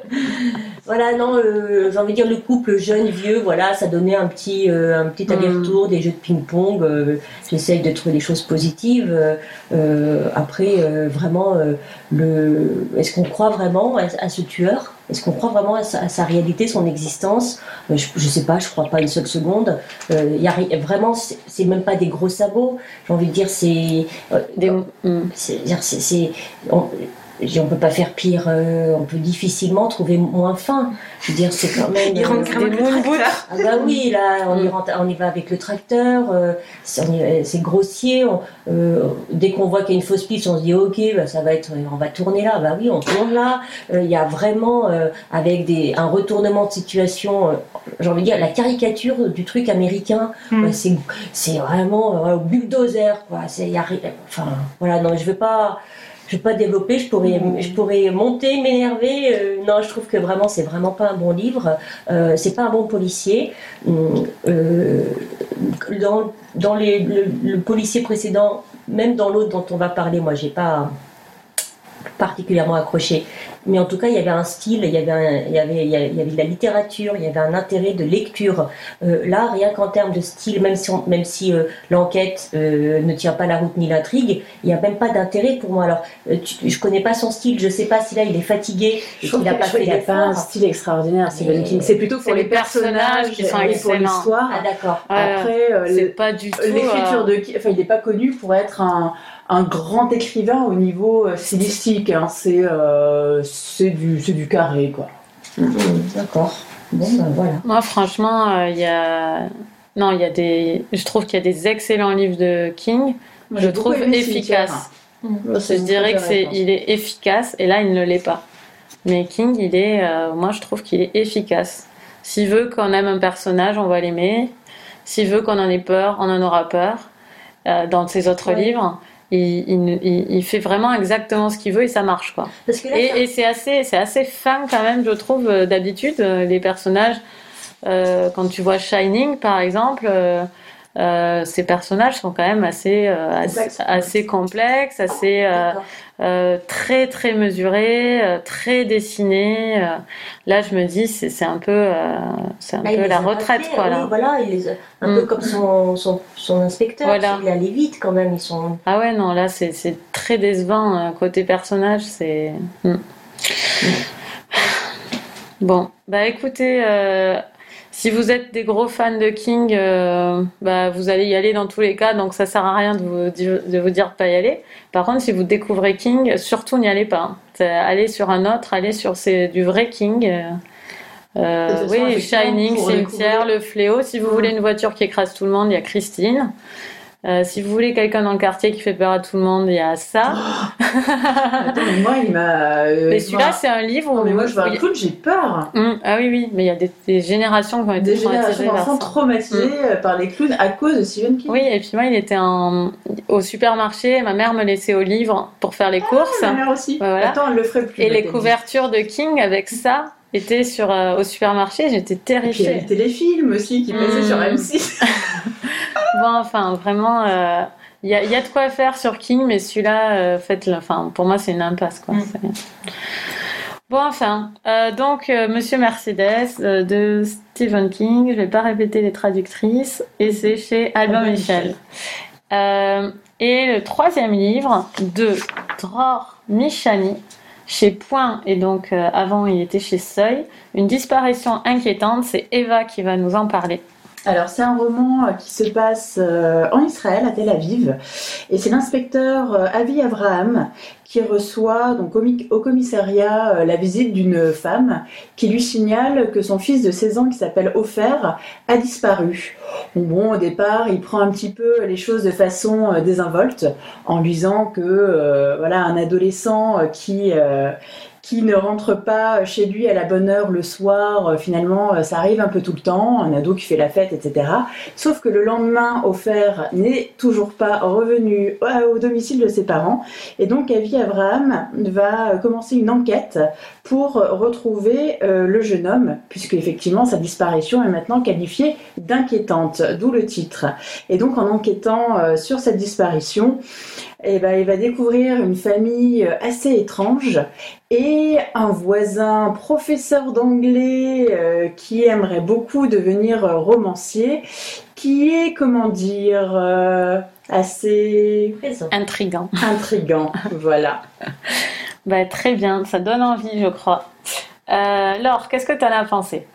voilà, non, euh, j'ai envie de dire le couple jeune-vieux, voilà, ça donnait un petit, euh, un petit Mm. aller-retour, des jeux de ping-pong. euh, J'essaye de trouver des choses positives. euh, euh, après, vraiment, le... est-ce qu'on croit vraiment à, à ce tueur? Est-ce qu'on croit vraiment à sa, à sa réalité, son existence? Je, je sais pas, je crois pas une seule seconde. Y a, vraiment, c'est même pas des gros sabots. J'ai envie de dire, c'est. Des... Mm. c'est- on- peut pas faire pire, euh, on peut difficilement trouver moins fin. Je veux dire, c'est quand même. Il rentre euh, quand même le tracteur. ah bah oui, là, on, y, rentre- on y va avec le tracteur, euh, c'est grossier. on- euh, dès qu'on voit qu'il y a une fausse piste, on se dit ok, bah, ça va être, on va tourner là. Bah oui, on tourne là. Il y a vraiment avec des, un retournement de situation. J'ai envie de dire la caricature du truc américain. Mm. Ouais, c'est c'est vraiment bulldozer quoi. C'est y a enfin voilà non, je veux pas. Je veux pas développer, je pourrais, je pourrais monter, m'énerver. euh, non, je trouve que vraiment, c'est vraiment pas un bon livre. Euh, c'est pas un bon policier. Hum, euh, dans dans les, le, le policier précédent, même dans l'autre dont on va parler, moi, j'ai pas particulièrement accroché. Mais en tout cas, il y avait un style, il y avait, un- il y avait, il y avait il y avait de la littérature, il y avait un intérêt de lecture. Euh, là, rien qu'en termes de style, même si, on- même si euh, l'enquête euh, ne tient pas la route ni l'intrigue, il n'y a même pas d'intérêt pour moi. Alors, tu- je connais pas son style, je sais pas si là il est fatigué et Je trouve qu'il n'a pas fait a pas un style extraordinaire, Stephen King. C'est plutôt pour les les personnages qui sont et pour l'histoire. Ah d'accord. Après, euh, c'est le- pas du tout. l'écriture euh, de King, enfin, il n'est pas connu pour être un, un grand écrivain au niveau euh, stylistique. hein. C'est euh, c'est du, c'est du carré, quoi. Hum, d'accord. Bon ben voilà. Moi, franchement, euh, il y a. Non, il y a des. Je trouve qu'il y a des excellents livres de King. Moi, je trouve efficace. Cimetière. Je dirais que c'est, il est efficace et là il ne l'est pas. Mais King, il est, euh, moi je trouve qu'il est efficace. S'il veut qu'on aime un personnage, on va l'aimer. S'il veut qu'on en ait peur, on en aura peur. Euh, dans ses autres Ouais. livres, il, il, il- fait vraiment exactement ce qu'il veut et ça marche quoi. Parce que là, ça- Et, et c'est assez, c'est assez fin quand même, je trouve, euh, d'habitude, euh, les personnages. euh, quand tu vois Shining, par exemple, euh, euh, ces personnages sont quand même assez, euh, assez, Complexes. assez complexes, assez euh, très très mesurés, très dessinés. là, je me dis, c'est un peu, c'est un peu la retraite, fait, quoi. oui, Là. voilà, il les a- un Mm. peu comme son, son, son inspecteur. Voilà. Il allait vite quand même. Ils sont. Ah ouais, non, là, c'est très décevant côté personnage. C'est. Hmm. Bon, bah écoutez, euh, si vous êtes des gros fans de King, euh, bah vous allez y aller dans tous les cas, donc ça sert à rien de vous, dire- de vous dire de pas y aller. Par contre, si vous découvrez King, surtout n'y allez pas. hein. Allez sur un autre, allez sur c'est du vrai King. euh, euh, oui, Shining, Cimetière, Le Fléau. Si vous voulez une voiture qui écrase tout le monde, il y a Christine. Euh, si vous voulez quelqu'un dans le quartier qui fait peur à tout le monde, il y a ça. Attends, mais moi, il m'a. euh, mais il celui-là, c'est un livre. Non, mais moi, je vois un clown, j'ai peur. Hum, ah oui, oui, mais il y a des, des générations qui ont été Des générations d'enfants ça. traumatisés euh, par les clowns à cause de Stephen King. Oui, et puis moi, il était en... au supermarché. Ma mère me laissait au livre pour faire les courses. Ma mère aussi. Voilà. Attends, elle le ferait plus. et les couvertures de King avec ça étaient sur, euh, au supermarché. J'étais Et puis il y a terrifiée. téléfilms aussi qui passaient Mm. sur M6. Bon, enfin, vraiment, euh, il y, a, il y a de quoi faire sur King, mais celui-là, euh, faites-le. Enfin, pour moi, c'est une impasse, quoi. Mm. C'est- Bon, enfin, euh, donc, euh, Monsieur Mercedes euh, de Stephen King, je vais pas répéter les traductrices, et c'est chez Albin Michel. Michel. Euh, et le troisième livre de Dror Michani, chez Point, et donc euh, avant il était chez Seuil, une disparition inquiétante, c'est Eva qui va nous en parler. Alors, c'est un roman euh, qui se passe euh, en Israël, à Tel Aviv. Et c'est l'inspecteur euh, Avi Abraham qui reçoit donc, au, mi- au commissariat la visite d'une femme qui lui signale que son fils de 16 ans, qui s'appelle Ofer, a disparu. Bon, au départ, il prend un petit peu les choses de façon désinvolte en lui disant que voilà, un adolescent qui. Qui ne rentre pas chez lui à la bonne heure le soir, euh, finalement, euh, ça arrive un peu tout le temps, un ado qui fait la fête, etc. Sauf que le lendemain, offert n'est toujours pas revenu au au domicile de ses parents. Et donc, Avi Abraham va commencer une enquête pour retrouver euh, le jeune homme, puisque effectivement, sa disparition est maintenant qualifiée d'inquiétante, d'où le titre. Et donc, en enquêtant euh, sur cette disparition, eh ben, il va découvrir une famille euh, assez étrange et un voisin professeur d'anglais euh, qui aimerait beaucoup devenir euh, romancier, qui est, comment dire, euh, assez Présent. Intrigant. intrigant. voilà. Bah, très bien, ça donne envie, je crois. Euh, Laure, qu'est-ce que tu en as pensé?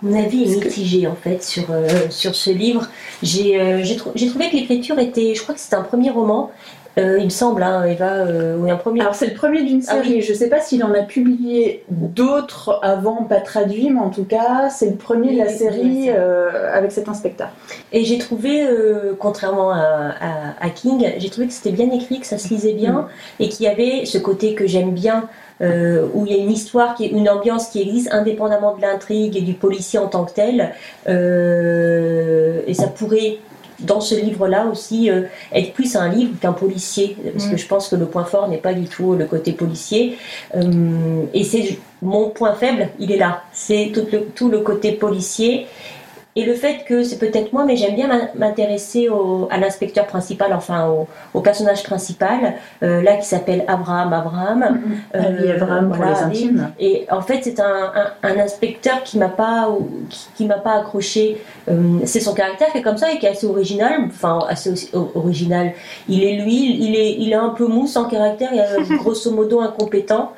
Mon avis est que- mitigé en fait sur, euh, sur ce livre. J'ai euh, j'ai trouvé que l'écriture était, je crois que c'était un premier roman, Euh, il me semble, hein, Eva, euh, oui, un premier. Alors c'est le premier d'une Ah série. Je sais pas s'il en a publié d'autres avant, pas traduits, mais en tout cas c'est le premier de la série euh, avec cet inspecteur. Et j'ai trouvé, euh, contrairement à, à- à King, j'ai trouvé que c'était bien écrit, que ça se lisait bien, et qu'il y avait ce côté que j'aime bien, euh, où il y a une histoire, qui une ambiance qui existe indépendamment de l'intrigue et du policier en tant que tel. Euh, et ça pourrait, dans ce livre-là aussi, euh, être plus un livre qu'un policier, parce Mm. que je pense que le point fort n'est pas du tout le côté policier. Euh, et c'est mon point faible, il est là. C'est tout le, tout le côté policier. Et le fait que c'est peut-être moi, mais j'aime bien m'in- m'intéresser à l'inspecteur principal, enfin au, au personnage principal, euh, là qui s'appelle Abraham Abraham. Ali Euh, Abraham pour les intimes. Et en fait, c'est un, un- un inspecteur qui m'a pas, qui, qui m'a pas accroché. Euh, c'est son caractère qui est comme ça et qui est assez original. Enfin, assez original. Il est lui, il est, il est un peu mou, sans caractère, et grosso modo incompétent.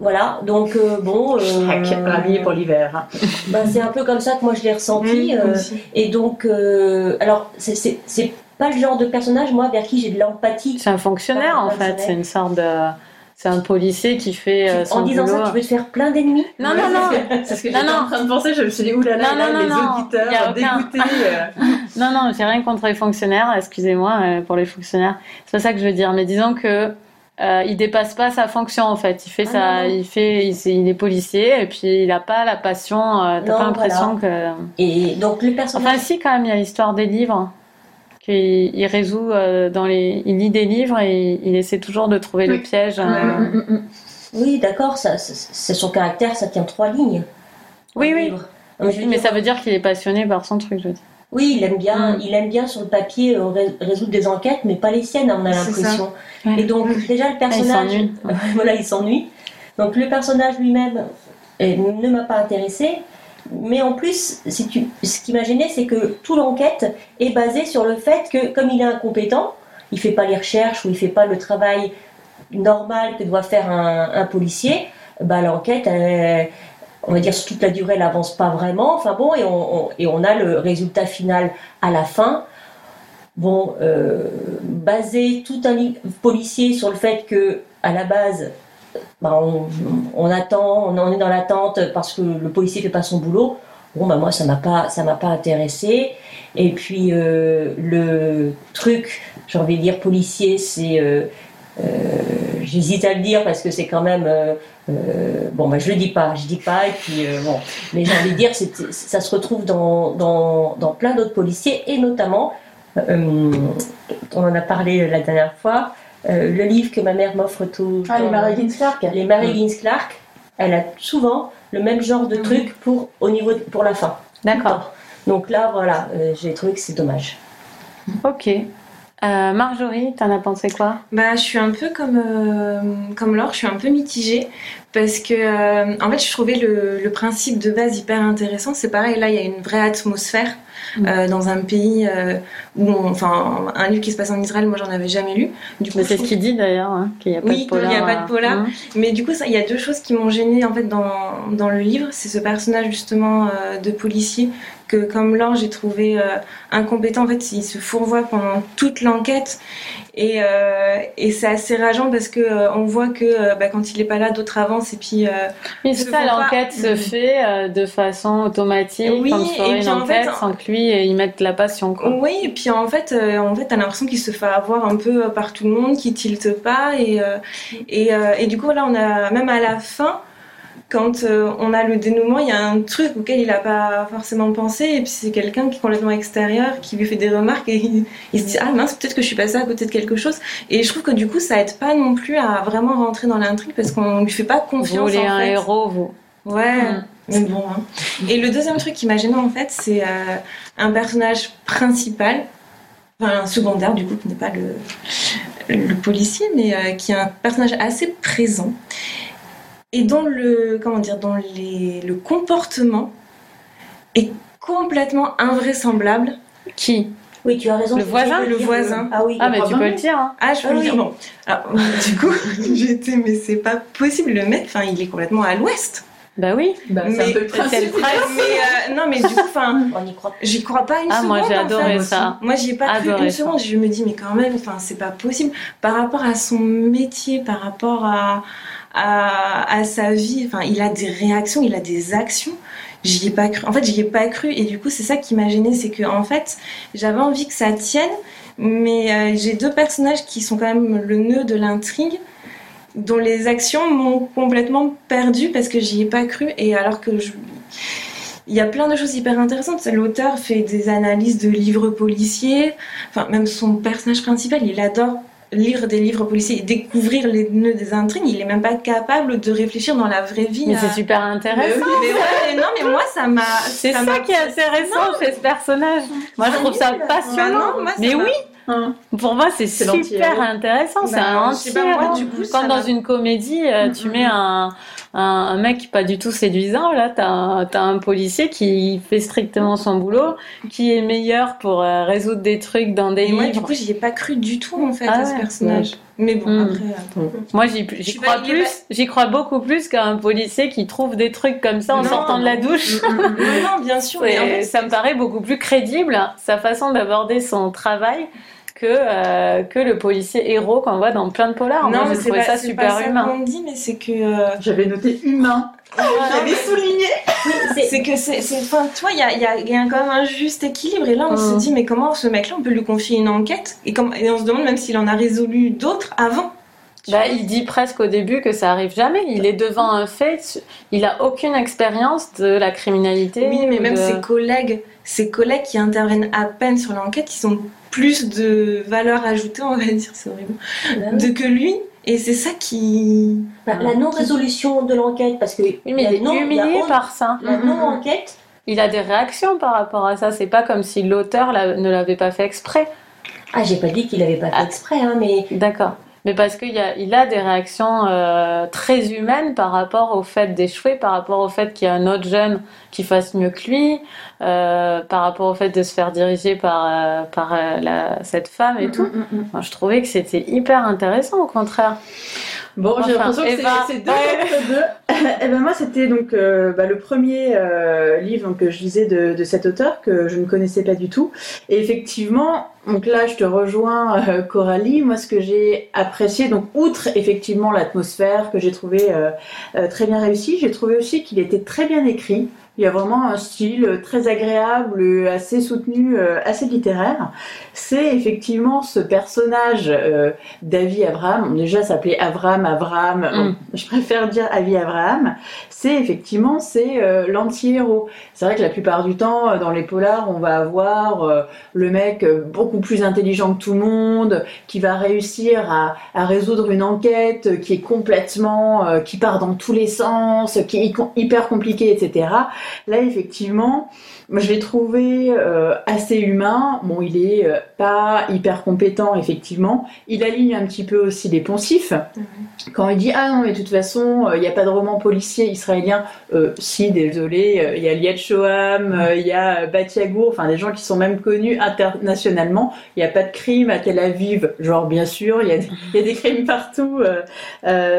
Voilà, donc euh, bon. euh, Rhabillé pour l'hiver. bah, c'est un peu comme ça que moi je l'ai ressenti. Mmh, euh, et donc, euh, alors, c'est- c'est c'est pas le genre de personnage, moi, vers qui j'ai de l'empathie. C'est un fonctionnaire en fait, c'est une sorte de. C'est un policier qui fait euh, son en disant boulot. ça, tu veux te faire plein d'ennemis? Non, non, non, C'est ce que Non, j'étais non. en train de penser. Je me suis dit, oulala, Non, là, non, les non, non. Y a auditeurs aucun- dégoûtés. euh. non, non, j'ai rien contre les fonctionnaires, excusez-moi pour les fonctionnaires. C'est pas ça que je veux dire, mais disons que euh, il dépasse pas sa fonction en fait. Il fait Ah, ça, non, non. il fait, il, il est policier et puis il a pas la passion. euh, T'as pas l'impression Et donc, le que. personnage. Enfin, si quand même, il y a l'histoire des livres. Qu'il il résout euh, dans les, il lit des livres et il essaie toujours de trouver le Oui. piège. euh. Mm, mm, mm. Oui, d'accord, ça, c'est son caractère, ça tient trois lignes. Oui, Le oui. livre. Mais dire, ça veut dire qu'il est passionné par son truc, je veux dire. Oui, il aime bien, Mm. il aime bien sur le papier euh, ré- résoudre des enquêtes, mais pas les siennes, on a l'impression. Ouais. Et donc déjà le Ah, il personnage, s'ennuie. voilà, il s'ennuie. Donc le personnage lui-même euh, ne m'a pas intéressé. Mais en plus, si tu, ce qui m'a gêné, c'est que toute l'enquête est basée sur le fait que, comme il est incompétent, il fait pas les recherches ou il fait pas le travail normal que doit faire un, un policier. Bah, l'enquête, elle- on va dire sur toute la durée, elle avance pas vraiment. Enfin bon, et on, et on a le résultat final à la fin. Bon, euh, baser tout un policier sur le fait que, à la base, bah, on, attend, on est dans l'attente parce que le policier fait pas son boulot. Bon, bah moi, ça m'a pas, ça m'a pas intéressé. Et puis euh, le truc, j'ai envie de dire policier, c'est, euh, euh, j'hésite à le dire parce que c'est quand même, euh, euh, bon, bah je le dis pas, je dis pas. Et puis euh, bon, mais j'ai envie de dire, ça se retrouve dans, dans, dans plein d'autres policiers et notamment, on en a parlé la dernière fois, le livre que ma mère m'offre tout. Ah, les Higgins Clark. les Mary Higgins Clark, elle a souvent le même genre de truc pour, au niveau, pour la fin. D'accord. Donc là, voilà, j'ai trouvé que c'est dommage. Ok. Euh, Marjorie, t'en as pensé quoi? Bah, je suis un peu comme, euh, comme Laure, je suis un peu mitigée parce que, euh, en fait, je trouvais le, le principe de base hyper intéressant. C'est pareil, là, il y a une vraie atmosphère Mm. dans un pays où, on- enfin, un livre qui se passe en Israël, moi, j'en avais jamais lu. Du coup, c'est ce qu'il dit d'ailleurs, hein, qu'il n'y a pas Oui, de polar. qu'il y a pas de euh, polar. hein. Mais du coup, ça, il y a deux choses qui m'ont gênée en fait dans, dans le livre. C'est ce personnage justement de policier que, comme Laure, j'ai trouvé euh, incompétent. En fait, il se fourvoie pendant toute l'enquête et, euh, et c'est assez rageant parce que euh, on voit que bah, quand il est pas là, d'autres avancent et puis. Oui, c'est ça, pas- l'enquête se fait euh, de façon automatique, Oui, et une puis en enquête fait, sans que lui y mette la passion. Quoi. Oui, et puis en fait, en fait, t'as l'impression qu'il se fait avoir un peu par tout le monde, qu'il tilte pas, et, et, et du coup là, on a même à la fin, quand euh, on a le dénouement, il y a un truc auquel il a pas forcément pensé, et puis c'est quelqu'un qui est complètement extérieur, qui lui fait des remarques, et il, il se dit ah mince, peut-être que je suis passée à côté de quelque chose, et je trouve que du coup, ça aide pas non plus à vraiment rentrer dans l'intrigue parce qu'on lui fait pas Vous confiance. voulez en un fait. héros, vous Ouais. Mm. Mais bon. hein. Et le deuxième truc qui m'a gêné en fait, c'est euh, un personnage principal, enfin secondaire du coup, qui n'est pas le, le policier, mais euh, qui est un personnage assez présent et dont le comment dire, dont les, le comportement est complètement invraisemblable. Qui? Oui, tu as raison. Le voisin Le voisin. Ah oui. Ah, mais tu peux le dire. Hein. Ah, je peux Ah le oui. dire. Bon, alors, du coup, j'étais, mais c'est pas possible. Le mec, enfin, il est complètement à l'ouest. Bah oui. Bah, c'est Mais- un peu le principe. principe. Mais euh, non, mais du coup, enfin, j'y crois pas une Ah, seconde. moi, j'ai en adoré fait. ça. Moi, j'y ai pas cru Adoré une ça. seconde. Je me dis, mais quand même, enfin, c'est pas possible. Par rapport à son métier, par rapport à, à, sa vie, enfin, il a des réactions, il a des actions. J'y ai pas cru. En fait, j'y ai pas cru. Et du coup, c'est ça qui m'a gênée. C'est que, en fait, j'avais envie que ça tienne. Mais euh, j'ai deux personnages qui sont quand même le nœud de l'intrigue dont les actions m'ont complètement perdu parce que j'y ai pas cru et alors que je... il y a plein de choses hyper intéressantes l'auteur fait des analyses de livres policiers enfin même son personnage principal il adore lire des livres policiers et découvrir les nœuds des intrigues il est même pas capable de réfléchir dans la vraie vie Mais à- c'est super intéressant. mais ouais, mais non mais moi ça m'a C'est ça, qui est intéressant chez ce personnage. Moi, je trouve ça Bah passionnant. non, moi, ça Mais m'a- oui, Hein. pour moi, c'est super intéressant. C'est Bah, un sais pas, moi, du coup, Comme dans une comédie, euh, tu mets un, un, un mec pas du tout séduisant. Là, t'as un, policier qui fait strictement son boulot, qui est meilleur pour euh, résoudre des trucs dans des et moi du coup j'y ai pas cru du tout en fait Ah à ce ouais. personnage mais bon Mm. après euh, Moi, j'y crois plus. pas- J'y crois beaucoup plus qu'à un policier qui trouve des trucs comme ça en Non. sortant de la douche. non non, bien sûr mais en Et fait, ça me paraît beaucoup plus crédible sa façon d'aborder son travail que euh, que le policier héros qu'on voit dans plein de polars. Moi, mais c'est pas- ça c'est super pas ça humain. qu'on me dit, mais c'est que euh, J'avais noté humain. J'avais souligné. C'est- que c'est, enfin, tu vois, il y a, il y, a, il y a quand même un juste équilibre. Et là, on Mm. se dit, mais comment ce mec-là, on peut lui confier une enquête et, comme, et on se demande même s'il en a résolu d'autres avant. Bah, il dit presque au début que ça arrive jamais. Il est devant un fait. Il a aucune expérience de la criminalité. oui, mais ou même de- ses collègues, ses collègues qui interviennent à peine sur l'enquête, ils ont plus de valeur ajoutée, on va dire, c'est horrible, Bah oui. de que lui. Et c'est ça qui. Bah, la non-résolution de l'enquête, parce que Oui, mais il est non- humilié la par ça. la non-enquête, Il a des réactions par rapport à ça. C'est pas comme si l'auteur l'a- ne l'avait pas fait exprès. ah, j'ai pas dit qu'il avait pas fait Ah. exprès, hein, mais D'accord. Mais parce qu'il a, il a des réactions euh, très humaines par rapport au fait d'échouer, par rapport au fait qu'il y a un autre jeune qui fasse mieux que lui, euh, par rapport au fait de se faire diriger par, euh, par euh, la- cette femme et tout. Moi, je trouvais que c'était hyper intéressant, au contraire. Bon, j'ai l'impression que Eva, c'est- c'est deux deux. Eh ben moi, c'était donc euh, bah, le premier euh, livre que je lisais de, de cet auteur que je ne connaissais pas du tout. Et effectivement, donc là, je te rejoins, euh, Coralie. Moi, ce que j'ai apprécié, donc outre effectivement l'atmosphère que j'ai trouvé euh, euh, très bien réussi, j'ai trouvé aussi qu'il était très bien écrit. Il y a vraiment un style très agréable, assez soutenu, euh, assez littéraire. C'est effectivement ce personnage euh, d'Avi Abraham. Déjà, ça s'appelait Abraham, Abraham. Bon, Mm. je préfère dire Avi Abraham. C'est effectivement c'est euh, l'anti-héros. C'est vrai que la plupart du temps, euh, dans les polars, on va avoir euh, le mec beaucoup plus intelligent que tout le monde, qui va réussir à, à résoudre une enquête qui est complètement, qui part dans tous les sens, qui est hy- hyper compliquée, etc. Là, effectivement, moi, je l'ai trouvé euh, assez humain. Bon, il est euh, pas hyper compétent, effectivement. Il aligne un petit peu aussi les poncifs. Quand il dit Ah non, mais de toute façon, euh, il n'y a pas de roman policier israélien. Si, désolé, il y a Liad Shoham, il y a Batiagour, enfin des gens qui sont même connus internationalement. Il n'y a pas de crime à Tel Aviv. Genre, bien sûr, il y a, des- il y a des crimes partout,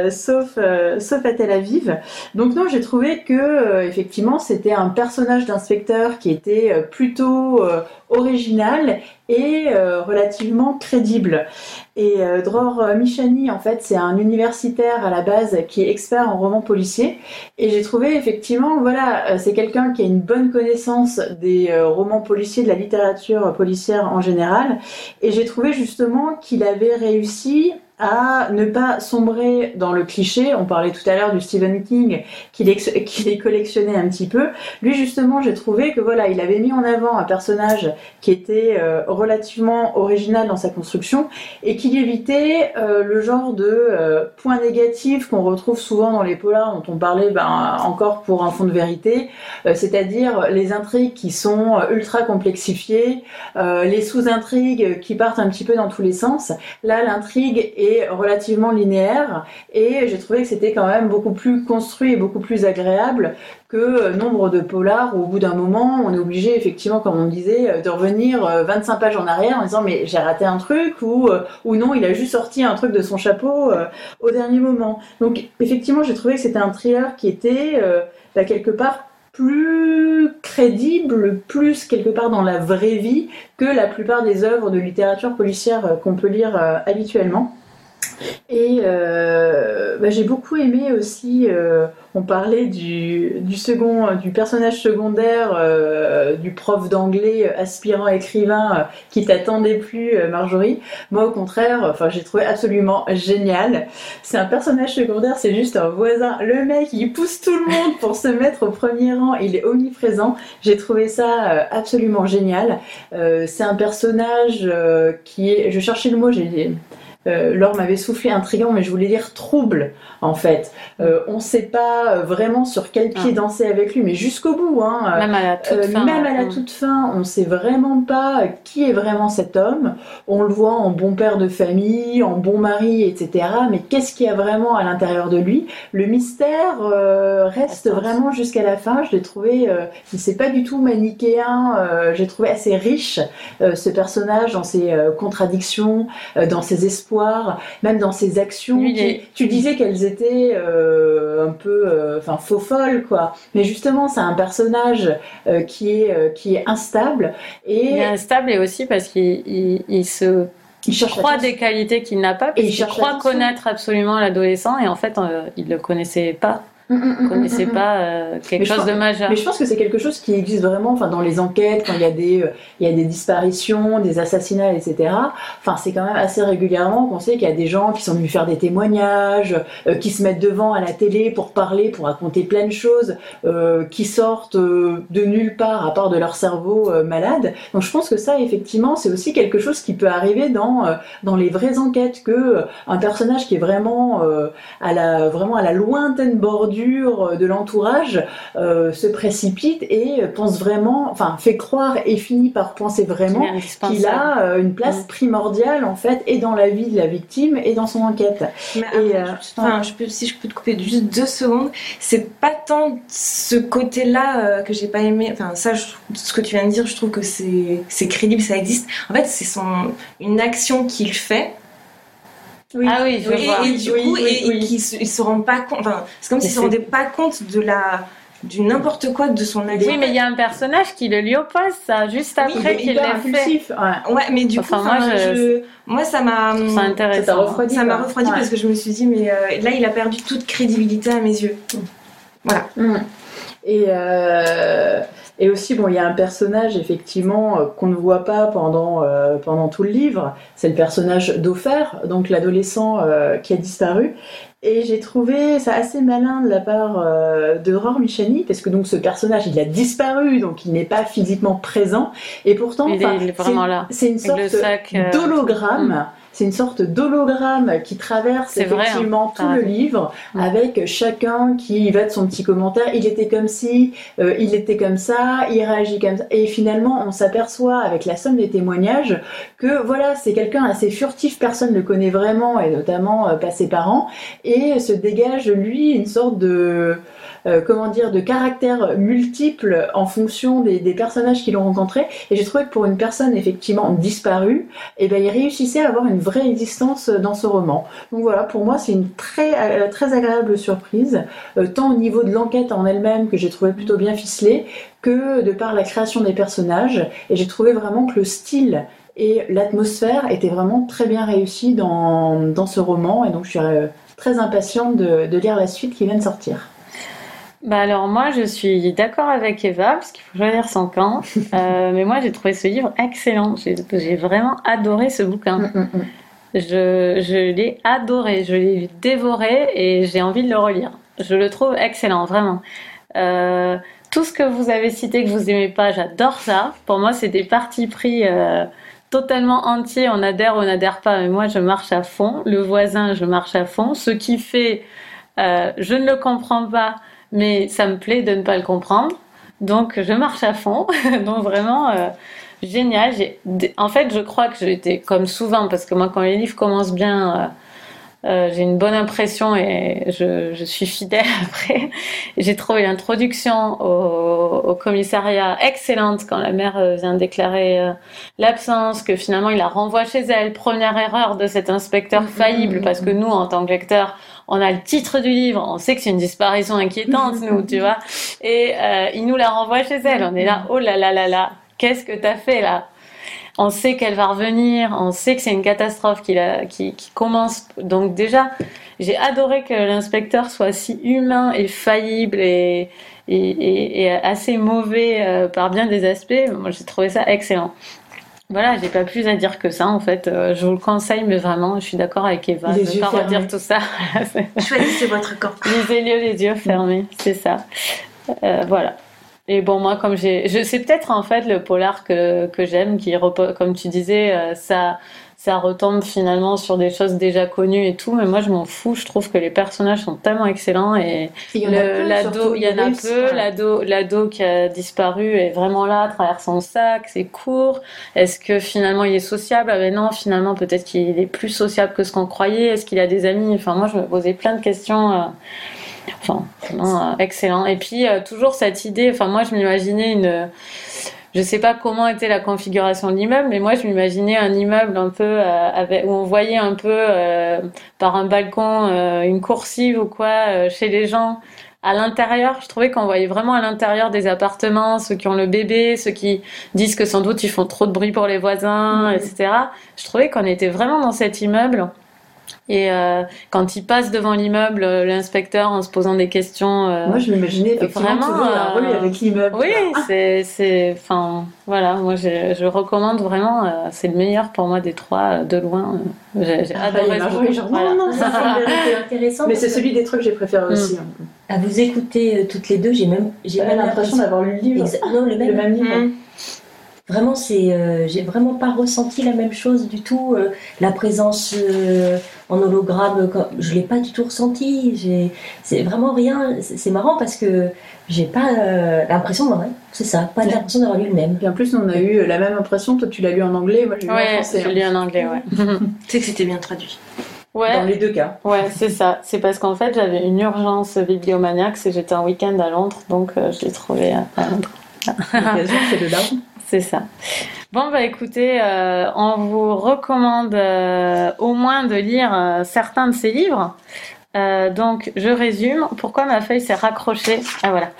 sauf, sauf à Tel Aviv. Donc, non, j'ai trouvé que, effectivement, c'était un personnage d'inspecteur qui était euh, plutôt euh, original et euh, relativement crédible. Et Dror Michani, en fait, c'est un universitaire à la base qui est expert en romans policiers. Et j'ai trouvé effectivement, voilà, c'est quelqu'un qui a une bonne connaissance des romans policiers, de la littérature policière en général. Et j'ai trouvé justement qu'il avait réussi à ne pas sombrer dans le cliché. On parlait tout à l'heure du Stephen King qui les, collectionnait un petit peu. Lui, justement, j'ai trouvé que voilà, il avait mis en avant un personnage qui était euh, relativement original dans sa construction et qu'il évitait euh, le genre de euh, points négatifs qu'on retrouve souvent dans les polars dont on parlait ben, encore pour un fond de vérité, euh, c'est-à-dire les intrigues qui sont ultra complexifiées, les sous-intrigues qui partent un petit peu dans tous les sens. Là, l'intrigue est relativement linéaire et j'ai trouvé que c'était quand même beaucoup plus construit et beaucoup plus agréable que euh, nombre de polars où au bout d'un moment on est obligé effectivement comme on disait euh, de revenir euh, 25 pages en arrière en disant mais j'ai raté un truc ou, euh, non il a juste sorti un truc de son chapeau euh, au dernier moment donc effectivement j'ai trouvé que c'était un thriller qui était euh, bah, quelque part plus crédible, plus quelque part dans la vraie vie que la plupart des œuvres de littérature policière euh, qu'on peut lire euh, habituellement. Et euh, bah, j'ai beaucoup aimé aussi, euh, on parlait du, du, second, du personnage secondaire, euh, du prof d'anglais aspirant écrivain qui t'attendait plus, Marjorie. Moi, au contraire, j'ai trouvé absolument génial. C'est un personnage secondaire, c'est juste un voisin. Le mec, il pousse tout le monde pour se mettre au premier rang. Il est omniprésent. J'ai trouvé ça absolument génial. c'est un personnage qui est, je cherchais le mot, j'ai euh, Laure m'avait soufflé intrigant, mais je voulais dire trouble en fait. Euh, on ne sait pas euh, vraiment sur quel pied ah. danser avec lui, mais jusqu'au bout. Hein, même à la toute fin. Même à la toute fin, on ne sait vraiment pas qui est vraiment cet homme. On le voit en bon père de famille, en bon mari, etc. Mais qu'est-ce qu'il y a vraiment à l'intérieur de lui? Le mystère reste vraiment jusqu'à la fin. Je l'ai trouvé, il s'est pas du tout manichéen. J'ai trouvé assez riche ce personnage dans ses contradictions, dans ses espoirs même dans ses actions. tu, disais qu'elles étaient euh, un peu, euh, enfin, faux folles, quoi. Mais justement, c'est un personnage euh, qui est qui est instable et il est instable et aussi parce qu'il il, se il croit des qualités qu'il n'a pas, et il croit connaître absolument l'adolescent et en fait, il le connaissait pas. Mm, mm, mm, connaissais pas euh, quelque chose de majeur. Mais je pense que c'est quelque chose qui existe vraiment, enfin dans les enquêtes, quand il y a des, euh, il y a des disparitions, des assassinats, etc. Enfin, c'est quand même assez régulièrement qu'on sait qu'il y a des gens qui sont venus faire des témoignages, euh, qui se mettent devant à la télé pour parler, pour raconter plein de choses, qui sortent de nulle part à part de leur cerveau malade. Donc je pense que ça, effectivement, c'est aussi quelque chose qui peut arriver dans dans les vraies enquêtes, que un personnage qui est vraiment à la vraiment à la lointaine bordure euh, de l'entourage euh, se précipite et pense vraiment, enfin fait croire et finit par penser vraiment qu'il a euh, une place primordiale en fait et dans la vie de la victime et dans son enquête. et, enfin, je peux, si je peux te couper juste deux secondes, c'est pas tant ce côté-là que j'ai pas aimé. Enfin ça, ce que tu viens de dire, je trouve que c'est crédible, ça existe. En fait, c'est son une action qu'il fait ah oui, je vois. Et, du coup, ils se, se rendent pas compte. Enfin, c'est comme s'ils se rendaient pas compte de la du n'importe quoi de son action. Oui, mais il y a un personnage qui le lui oppose, ça, juste après qu'il l'ait fait. Ouais. ouais. mais du coup, moi, je... moi, ça m'a. Ça refroidi. Ça m'a refroidi parce que je me suis dit, mais euh, là, il a perdu toute crédibilité à mes yeux. Voilà. Mm. Et. Euh... Et aussi, bon, il y a un personnage effectivement euh, qu'on ne voit pas pendant, euh, pendant tout le livre. C'est le personnage d'Ofer, donc l'adolescent euh, qui a disparu. Et j'ai trouvé ça assez malin de la part de Ror Michani, parce que donc ce personnage, il a disparu, donc il n'est pas physiquement présent. Et pourtant, c'est une sorte d'hologramme. Mm c'est une sorte d'hologramme qui traverse hein. effectivement tout le livre, avec chacun qui va de son petit commentaire. Il était comme ci, euh, il était comme ça, il réagit comme ça. Et finalement, on s'aperçoit avec la somme des témoignages que voilà, c'est quelqu'un assez furtif, personne ne le connaît vraiment, et notamment euh, pas ses parents, et se dégage lui une sorte de euh, comment dire, de caractères multiples en fonction des, personnages qu'ils ont rencontrés. Et j'ai trouvé que pour une personne effectivement disparue, eh ben, il réussissait à avoir une vraie existence dans ce roman. Donc voilà, pour moi, c'est une très, euh, très agréable surprise, euh, tant au niveau de l'enquête en elle-même que j'ai trouvé plutôt bien ficelée, que de par la création des personnages. Et j'ai trouvé vraiment que le style et l'atmosphère étaient vraiment très bien réussis dans, dans, ce roman. Et donc je suis très impatiente de lire la suite qui vient de sortir. Bah alors moi je suis d'accord avec Eva parce qu'il faut choisir son camp. Euh, mais moi j'ai trouvé ce livre excellent. J'ai vraiment adoré ce bouquin. Mm, mm, mm. Je, je l'ai adoré, je l'ai dévoré et j'ai envie de le relire. Je le trouve excellent, vraiment. Euh, tout ce que vous avez cité que vous aimez pas, j'adore ça. Pour moi c'est des partis pris euh, totalement entiers. On adhère ou on n'adhère pas, mais moi je marche à fond. Le voisin, je marche à fond. Ce qui fait, je ne le comprends pas mais ça me plaît de ne pas le comprendre. Donc je marche à fond. Donc vraiment euh, génial. En fait, je crois que j'étais comme souvent, parce que moi, quand les livres commencent bien, euh, euh, j'ai une bonne impression et je, suis fidèle après. J'ai trouvé l'introduction au, commissariat excellente quand la mère vient déclarer l'absence, que finalement il la renvoie chez elle. Première erreur de cet inspecteur faillible, parce que nous, en tant que lecteurs, on a le titre du livre, on sait que c'est une disparition inquiétante, nous, tu vois. Et euh, il nous la renvoie chez elle. On est là, oh là là là là, qu'est-ce que t'as fait là? On sait qu'elle va revenir, on sait que c'est une catastrophe qui, commence. Donc déjà, j'ai adoré que l'inspecteur soit si humain et faillible et, et assez mauvais euh, par bien des aspects. Moi, j'ai trouvé ça excellent. Voilà, j'ai pas plus à dire que ça en fait. Euh, je vous le conseille, mais vraiment, je suis d'accord avec Eva. Les je vais yeux pas fermés. redire tout ça. Choisissez votre camp. Lisez-le les yeux fermés, c'est ça. Euh, voilà. Et bon, moi, comme j'ai, sais peut-être en fait le polar que, que j'aime, qui comme tu disais, euh, ça, ça retombe finalement sur des choses déjà connues et tout. Mais moi, je m'en fous. Je trouve que les personnages sont tellement excellents et l'ado, il y en a peu. L'ado, l'ado qui a disparu est vraiment là, à travers son sac, c'est court. Est-ce que finalement il est sociable? Ah ben non, finalement peut-être qu'il est plus sociable que ce qu'on croyait. Est-ce qu'il a des amis? Enfin, moi je me posais plein de questions. euh, Enfin, vraiment euh, excellent. Et puis euh, toujours cette idée. Enfin, moi je m'imaginais une. Je sais pas comment était la configuration de l'immeuble, mais moi je m'imaginais un immeuble un peu euh, avec, où on voyait un peu euh, par un balcon euh, une coursive ou quoi euh, chez les gens à l'intérieur. Je trouvais qu'on voyait vraiment à l'intérieur des appartements ceux qui ont le bébé, ceux qui disent que sans doute ils font trop de bruit pour les voisins, Mhm. etc. Je trouvais qu'on était vraiment dans cet immeuble. Et euh, quand il passe devant l'immeuble, euh, l'inspecteur en se posant des questions. euh, Moi, je m'imaginais effectivement Vraiment, euh, relu avec l'immeuble. oui, c'est, c'est, enfin, voilà, moi je, je recommande vraiment, euh, c'est le meilleur pour moi des trois, de loin. J'ai, j'ai Ah, adoré ce genre, Voilà. non, non, ça, c'est intéressant. Mais c'est que celui des trucs que j'ai préféré Mm. aussi. hein. À vous écouter euh, toutes les deux, j'ai même, j'ai même l'impression d'avoir lu le livre. Exa- Non, le même. Le même livre. Mm. Vraiment, c'est, euh, j'ai vraiment pas ressenti la même chose du tout. euh, la présence euh, en hologramme, je l'ai pas du tout ressenti. J'ai, c'est vraiment rien. C'est c'est marrant parce que j'ai pas euh, l'impression, ouais, c'est ça, pas l'impression d'avoir lu le même. Et en plus, on a eu la même impression. Toi, tu l'as lu en anglais, moi, j'ai lu en Ouais, français. je hein. lis en anglais, ouais. Tu sais que c'était bien traduit. Dans ouais, les deux cas. ouais, c'est ça. C'est parce qu'en fait j'avais une urgence bibliomaniaque, c'est j'étais en week-end à Londres, donc euh, je l'ai trouvé à, à Londres. L'occasion, c'est de là. C'est ça. Bon, bah écoutez, euh, on vous recommande euh, au moins de lire euh, certains de ces livres. Donc, je résume. Pourquoi ma feuille s'est raccrochée? Ah voilà.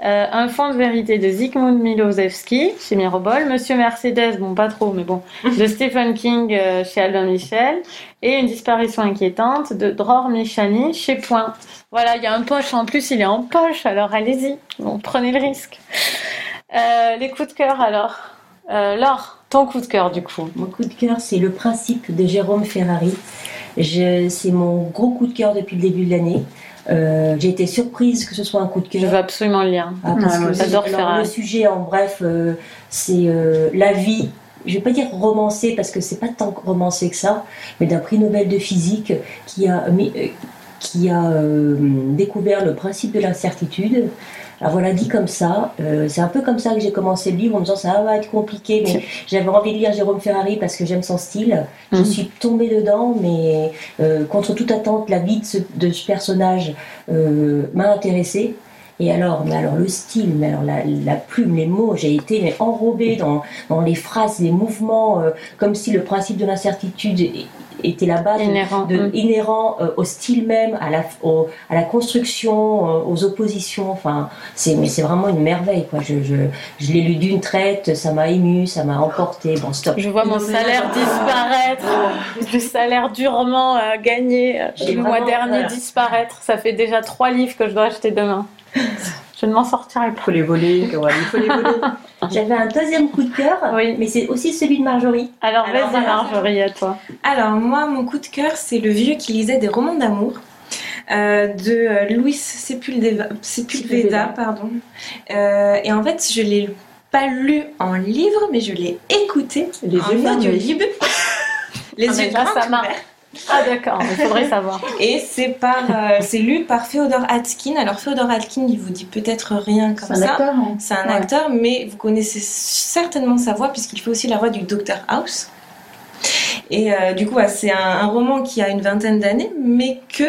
Un fond de vérité de Zygmunt Milosevski chez Mirobol, Monsieur Mercedes, bon pas trop, mais bon, de Stephen King chez Albin Michel, et une disparition inquiétante de Dror Michani chez Point. Voilà, il y a un poche en plus, il est en poche, alors allez-y, bon, prenez le risque. Euh, les coups de cœur alors. Euh, Laure, ton coup de cœur du coup. Mon coup de cœur, c'est le principe de Jérôme Ferrari. Je- C'est mon gros coup de cœur depuis le début de l'année. Euh, J'ai été surprise que ce soit un coup de Je cœur. veux absolument le lire. Ah, Ouais. J'adore Ferrari. Le sujet, en bref, euh, c'est euh, la vie. Je vais pas dire romancée parce que c'est pas tant romancé que ça, mais d'un prix Nobel de physique qui a mis- qui a euh, découvert le principe de l'incertitude. Alors voilà, dit comme ça, euh, c'est un peu comme ça que j'ai commencé le livre en me disant ça va être compliqué, mais j'avais envie de lire Jérôme Ferrari parce que j'aime son style. Je Mhm. suis tombée dedans, mais euh, contre toute attente, la vie de ce, de ce personnage euh, m'a intéressée. Et alors, mais alors le style, mais alors la, la plume, les mots, j'ai été mais, enrobée dans, dans les phrases, les mouvements, euh, comme si le principe de l'incertitude était la base Inhérent. de, Mm. inhérent euh, au style même, à la, au- à la construction, euh, aux oppositions. Enfin, c'est mais c'est vraiment une merveille. Quoi. Je, je, je l'ai lu d'une traite, ça m'a ému, ça m'a emporté. Bon, stop. Je vois mon salaire disparaître, le salaire durement euh, gagné J'ai le mois dernier voilà. disparaître. Ça fait déjà trois livres que je dois acheter demain. Je ne m'en sortirai Il pas. faut les voler, Coralie, il faut les voler. J'avais un deuxième coup de cœur, Oui. mais c'est aussi celui de Marjorie. Alors, Alors, vas-y. Marjorie, à toi. Alors, moi, mon coup de cœur, c'est le vieux qui lisait des romans d'amour. euh, de euh, Louis Sepulveda, pardon. Euh, et en fait, je l'ai pas lu en livre, mais je l'ai écouté Les yeux en fermés. audiolib. Les Ah, yeux grands ouverts. Ah d'accord, il faudrait savoir. Et c'est par, euh, c'est lu par Féodor Atkin. Alors Féodor Atkin, il vous dit peut-être rien comme C'est un ça. acteur, hein. C'est un Ouais. acteur, mais vous connaissez certainement sa voix puisqu'il fait aussi la voix du Dr House. Et euh, du coup, ouais, c'est un, un roman qui a une vingtaine d'années, mais que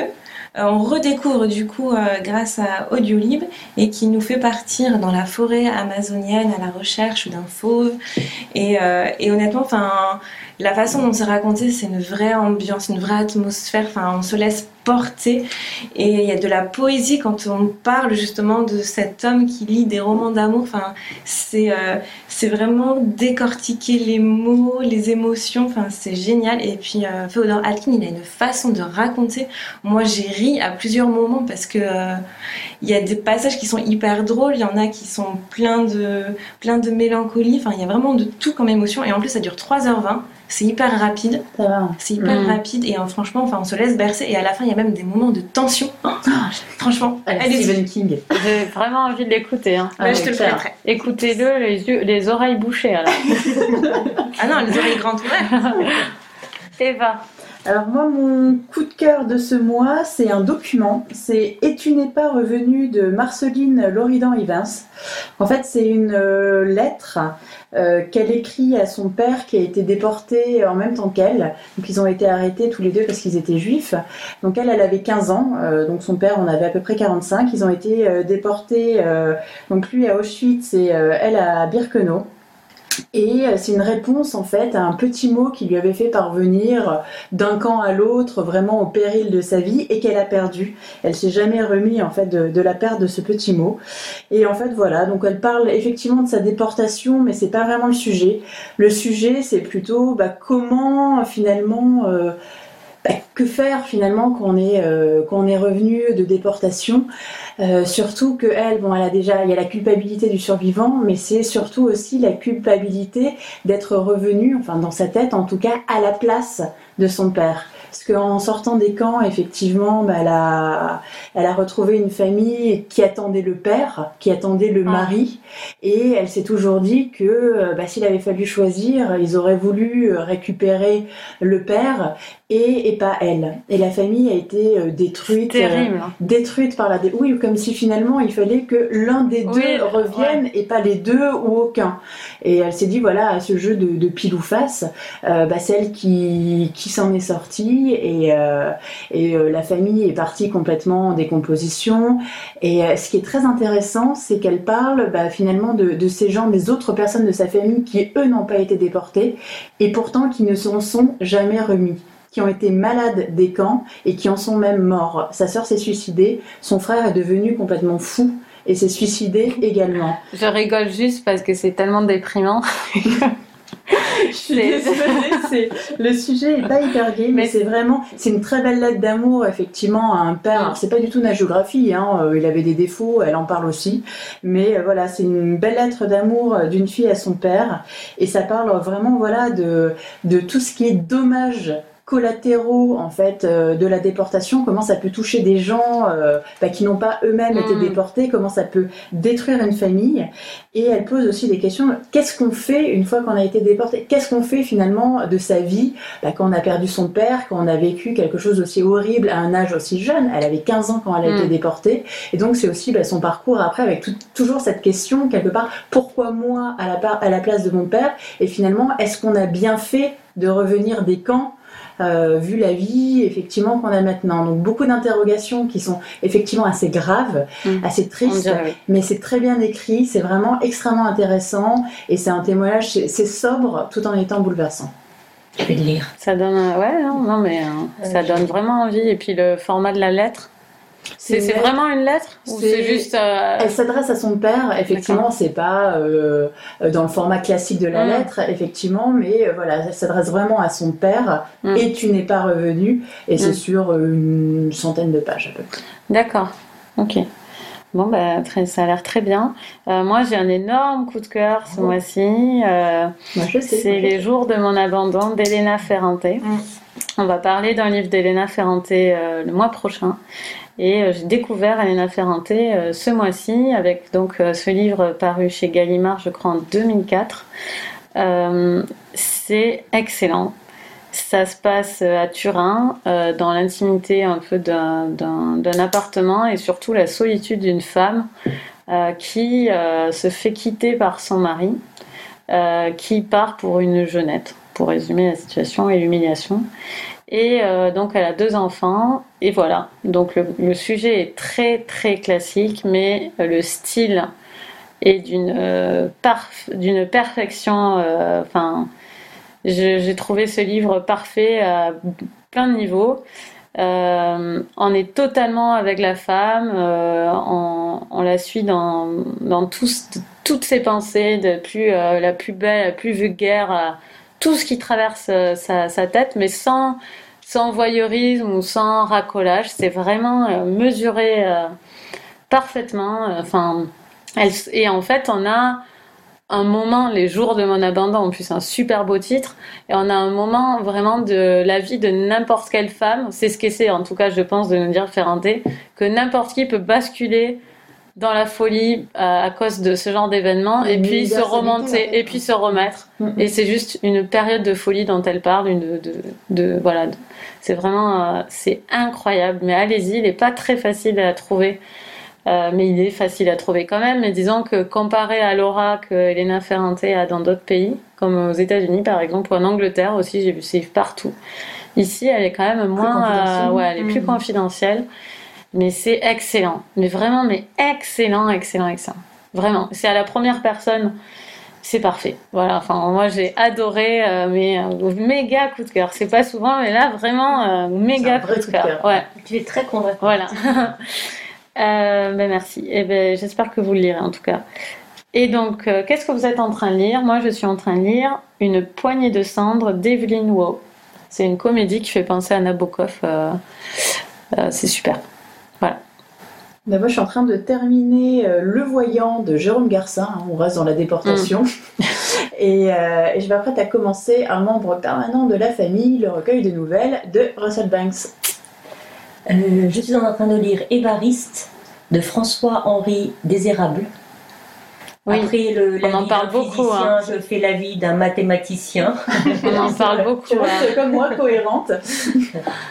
on redécouvre du coup grâce à Audiolib et qui nous fait partir dans la forêt amazonienne à la recherche d'un fauve. Et, et honnêtement, la façon dont c'est raconté, c'est une vraie ambiance, une vraie atmosphère. Enfin, on se laisse porter et il y a de la poésie quand on parle justement de cet homme qui lit des romans d'amour. Enfin, c'est euh, c'est vraiment décortiquer les mots, les émotions. C'est génial. Et puis euh, Féodor Alkin, il a une façon de raconter. Moi, j'ai ri à plusieurs moments parce que euh, il y a des passages qui sont hyper drôles, il y en a qui sont pleins de plein de mélancolie. Enfin, il y a vraiment de tout comme émotion. Et en plus, ça dure 3h20. C'est hyper rapide. C'est hyper Mm. rapide et euh, franchement, enfin, on se laisse bercer. Et à la fin, il y a même des moments de tension. Oh, franchement, allez-y. Stephen King. J'ai vraiment envie de l'écouter. hein. Ouais, je te le clair. prêterai. Écoutez-le, les, yeux, les oreilles bouchées alors. Ah non, les oreilles grandes ouvertes. Eva. Alors moi, mon coup de cœur de ce mois, c'est un document. C'est Et tu n'es pas revenu de Marceline Loridan-Ivens. En fait, c'est une euh, lettre euh, qu'elle écrit à son père qui a été déporté en même temps qu'elle. Donc ils ont été arrêtés tous les deux parce qu'ils étaient juifs. Donc elle, elle avait 15 ans. euh, donc son père en avait à peu près 45. Ils ont été déportés. donc lui à Auschwitz et elle à Birkenau. Et euh, c'est une réponse en fait à un petit mot qui lui avait fait parvenir d'un camp à l'autre, vraiment au péril de sa vie, et qu'elle a perdu. Elle s'est jamais remis en fait de, de la perte de ce petit mot. Et en fait voilà, donc elle parle effectivement de sa déportation, mais c'est pas vraiment le sujet. Le sujet c'est plutôt bah, comment finalement euh, bah, que faire finalement quand on est euh, quand on est revenu de déportation Euh, surtout que elle bon elle a déjà il y a la culpabilité du survivant mais c'est surtout aussi la culpabilité d'être revenu enfin dans sa tête en tout cas à la place de son père parce qu'en sortant des camps effectivement bah, elle a elle a retrouvé une famille qui attendait le père qui attendait le Ah. mari et elle s'est toujours dit que euh, bah, s'il avait fallu choisir ils auraient voulu récupérer le père et, et pas elle. Et la famille a été euh, détruite, euh, Terrible. hein. détruite par la. dé- Oui, comme si finalement il fallait que l'un des deux revienne et pas les deux ou aucun. Et elle s'est dit voilà, à ce jeu de, de pile ou face, euh, bah, celle qui, qui s'en est sortie et, et la famille est partie complètement en décomposition. Et ce qui est très intéressant, c'est qu'elle parle bah, finalement de, de ces gens, des autres personnes de sa famille qui eux n'ont pas été déportés et pourtant qui ne s'en sont jamais remis qui ont été malades des camps et qui en sont même morts. Sa sœur s'est suicidée, son frère est devenu complètement fou et s'est suicidé également. Je rigole juste parce que c'est tellement déprimant. Je suis désolée, le sujet est pas hyper gay, mais, Mais- c'est vraiment c'est une très belle lettre d'amour effectivement à un père. C'est pas du tout une géographie, hein, euh, il avait des défauts, elle en parle aussi, mais euh, voilà c'est une belle lettre d'amour euh, d'une fille à son père et ça parle vraiment voilà de de tout ce qui est dommage collatéraux en fait euh, de la déportation, comment ça peut toucher des gens euh, bah, qui n'ont pas eux-mêmes été Mm. déportés, comment ça peut détruire une famille. Et elle pose aussi des questions. Qu'est-ce qu'on fait une fois qu'on a été déporté? Qu'est-ce qu'on fait finalement de sa vie? Bah, quand on a perdu son père, quand on a vécu quelque chose aussi horrible à un âge aussi jeune Elle avait 15 ans quand elle a Mm. été déportée. Et donc c'est aussi bah, son parcours après avec tout- toujours cette question quelque part, pourquoi moi à la, par- à la place de mon père? Et finalement, est-ce qu'on a bien fait de revenir des camps euh, vu la vie effectivement qu'on a maintenant. Donc beaucoup d'interrogations qui sont effectivement assez graves, Mm. assez tristes, dirait oui. mais c'est très bien écrit, c'est vraiment extrêmement intéressant et c'est un témoignage, c'est sobre tout en étant bouleversant. Je vais le lire. Ça donne, ouais, non, non, mais euh, ça je- donne vraiment envie. Et puis le format de la lettre, c'est lettre- vraiment une lettre ou C'est- juste. euh, Elle s'adresse à son père, effectivement, c'est pas euh, dans le format classique de la Mm. lettre, effectivement, mais euh, voilà, elle s'adresse vraiment à son père Mm. et tu n'es pas revenu, et c'est Mm. sur une centaine de pages à peu près. D'accord. Ok. Bon, bah, très, ça a l'air très bien. Euh, moi, j'ai un énorme coup de cœur ce Oh. mois-ci. Euh, c'est Les jours de mon abandon d'Elena Ferrante. Mm. On va parler d'un livre d'Elena Ferrante euh, le mois prochain. Et euh, j'ai découvert Elena Ferrante euh, ce mois-ci avec donc euh, ce livre paru chez Gallimard, je crois en 2004. Euh, c'est excellent. Ça se passe à Turin, dans l'intimité un peu d'un- appartement et surtout la solitude d'une femme qui se fait quitter par son mari, qui part pour une jeunette. pour résumer la situation et l'humiliation. Et euh, donc elle a deux enfants, et voilà. Donc le, sujet est très très classique, mais le style est d'une euh, perfection. euh, Enfin, j'ai trouvé ce livre parfait à plein de niveaux. Euh, on est totalement avec la femme, euh, on, la suit dans, dans tous- toutes ses pensées, de euh, la plus belle, la plus vulgaire, à tout ce qui traverse euh, sa, sa tête, mais sans, sans voyeurisme ou sans racolage. C'est vraiment euh, mesuré euh, parfaitement. euh, Enfin, et en fait, on a un moment, les jours de mon abandon, en plus un super beau titre, et on a un moment vraiment de la vie de n'importe quelle femme, c'est ce qu'essaie en tout cas je pense de nous dire Ferranté, que n'importe qui peut basculer dans la folie euh, à cause de ce genre d'événement, et puis se remonter, et puis se remettre. Mhm. Et c'est juste une période de folie dont elle parle, une de, de, de- voilà, c'est vraiment, euh, c'est incroyable. Mais allez-y, il n'est pas très facile à trouver, Euh, mais il est facile à trouver quand même. Mais disons que comparé à l'aura que Elena Ferrante a dans d'autres pays, comme aux États-Unis par exemple, ou en Angleterre aussi, j'ai vu ces livres partout. Ici, elle est quand même moins, euh, ouais, elle est plus Mhm. confidentielle. Mais c'est excellent, mais vraiment, mais excellent, excellent, excellent. Vraiment, c'est à la première personne c'est parfait. Voilà, enfin moi j'ai adoré, euh, mais euh, méga coup de cœur. C'est pas souvent, mais là vraiment euh, méga coup de cœur. cœur. Ouais, Tu es très convaincante. voilà. Ben merci. Et ben j'espère que vous le lirez en tout cas. Et donc, qu'est-ce que vous êtes en train de lire? Moi, je suis en train de lire Une poignée de cendres d'Evelyn Waugh. C'est une comédie qui fait penser à Nabokov. c'est super. Bah, moi, je suis en train de terminer euh, Le Voyant de Jérôme Garcin. hein, on reste dans la déportation. et, euh, et je m'apprête à commencer Un membre permanent de la famille, le recueil de nouvelles de Russell Banks. Euh, je suis en train de lire Évariste de François-Henri Désérable. Oui, Après le, la on en parle beaucoup, physicien, hein. je fais la vie d'un mathématicien. on en parle Tu beaucoup. restes hein. comme moi, cohérente.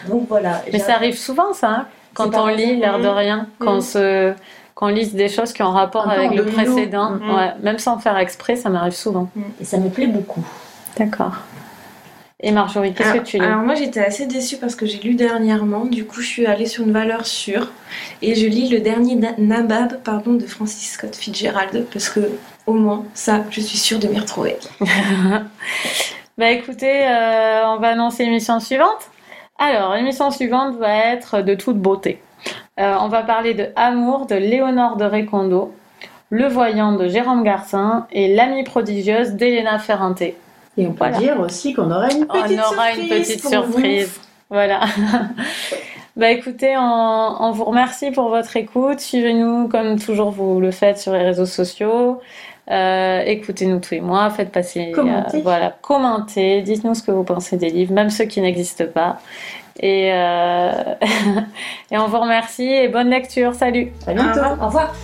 Donc voilà. Mais ça arrive souvent, ça, hein, quand on lit, l'air de rien, qu'on Mhm. se qu'on lise des choses qui ont rapport avec le précédent. Ouais, même sans faire exprès, ça m'arrive souvent. Et ça me plaît beaucoup. D'accord. Et Marjorie, qu'est-ce que tu lis alors moi j'étais assez déçue parce que j'ai lu dernièrement, du coup je suis allée sur une valeur sûre et je lis le dernier Na- Nabab pardon, de Francis Scott Fitzgerald parce que au moins ça je suis sûre de m'y retrouver. Bah écoutez, euh, on va annoncer l'émission suivante. Alors, l'émission suivante va être de toute beauté. Euh, on va parler de Amour de Léonore de Recondo, Le Voyant de Jérôme Garcin et L'Amie prodigieuse d'Elena Ferrante. Et on peut Voilà. dire aussi qu'on aura une On petite aura surprise. une petite surprise. Voilà. bah écoutez, on, on vous remercie pour votre écoute. Suivez-nous comme toujours vous le faites sur les réseaux sociaux. Euh, Écoutez-nous tous les mois, faites passer, Commentez. euh, voilà, commentez, dites-nous ce que vous pensez des livres, même ceux qui n'existent pas. Et, euh, et on vous remercie et bonne lecture. Salut. À bientôt. Au revoir. Au revoir.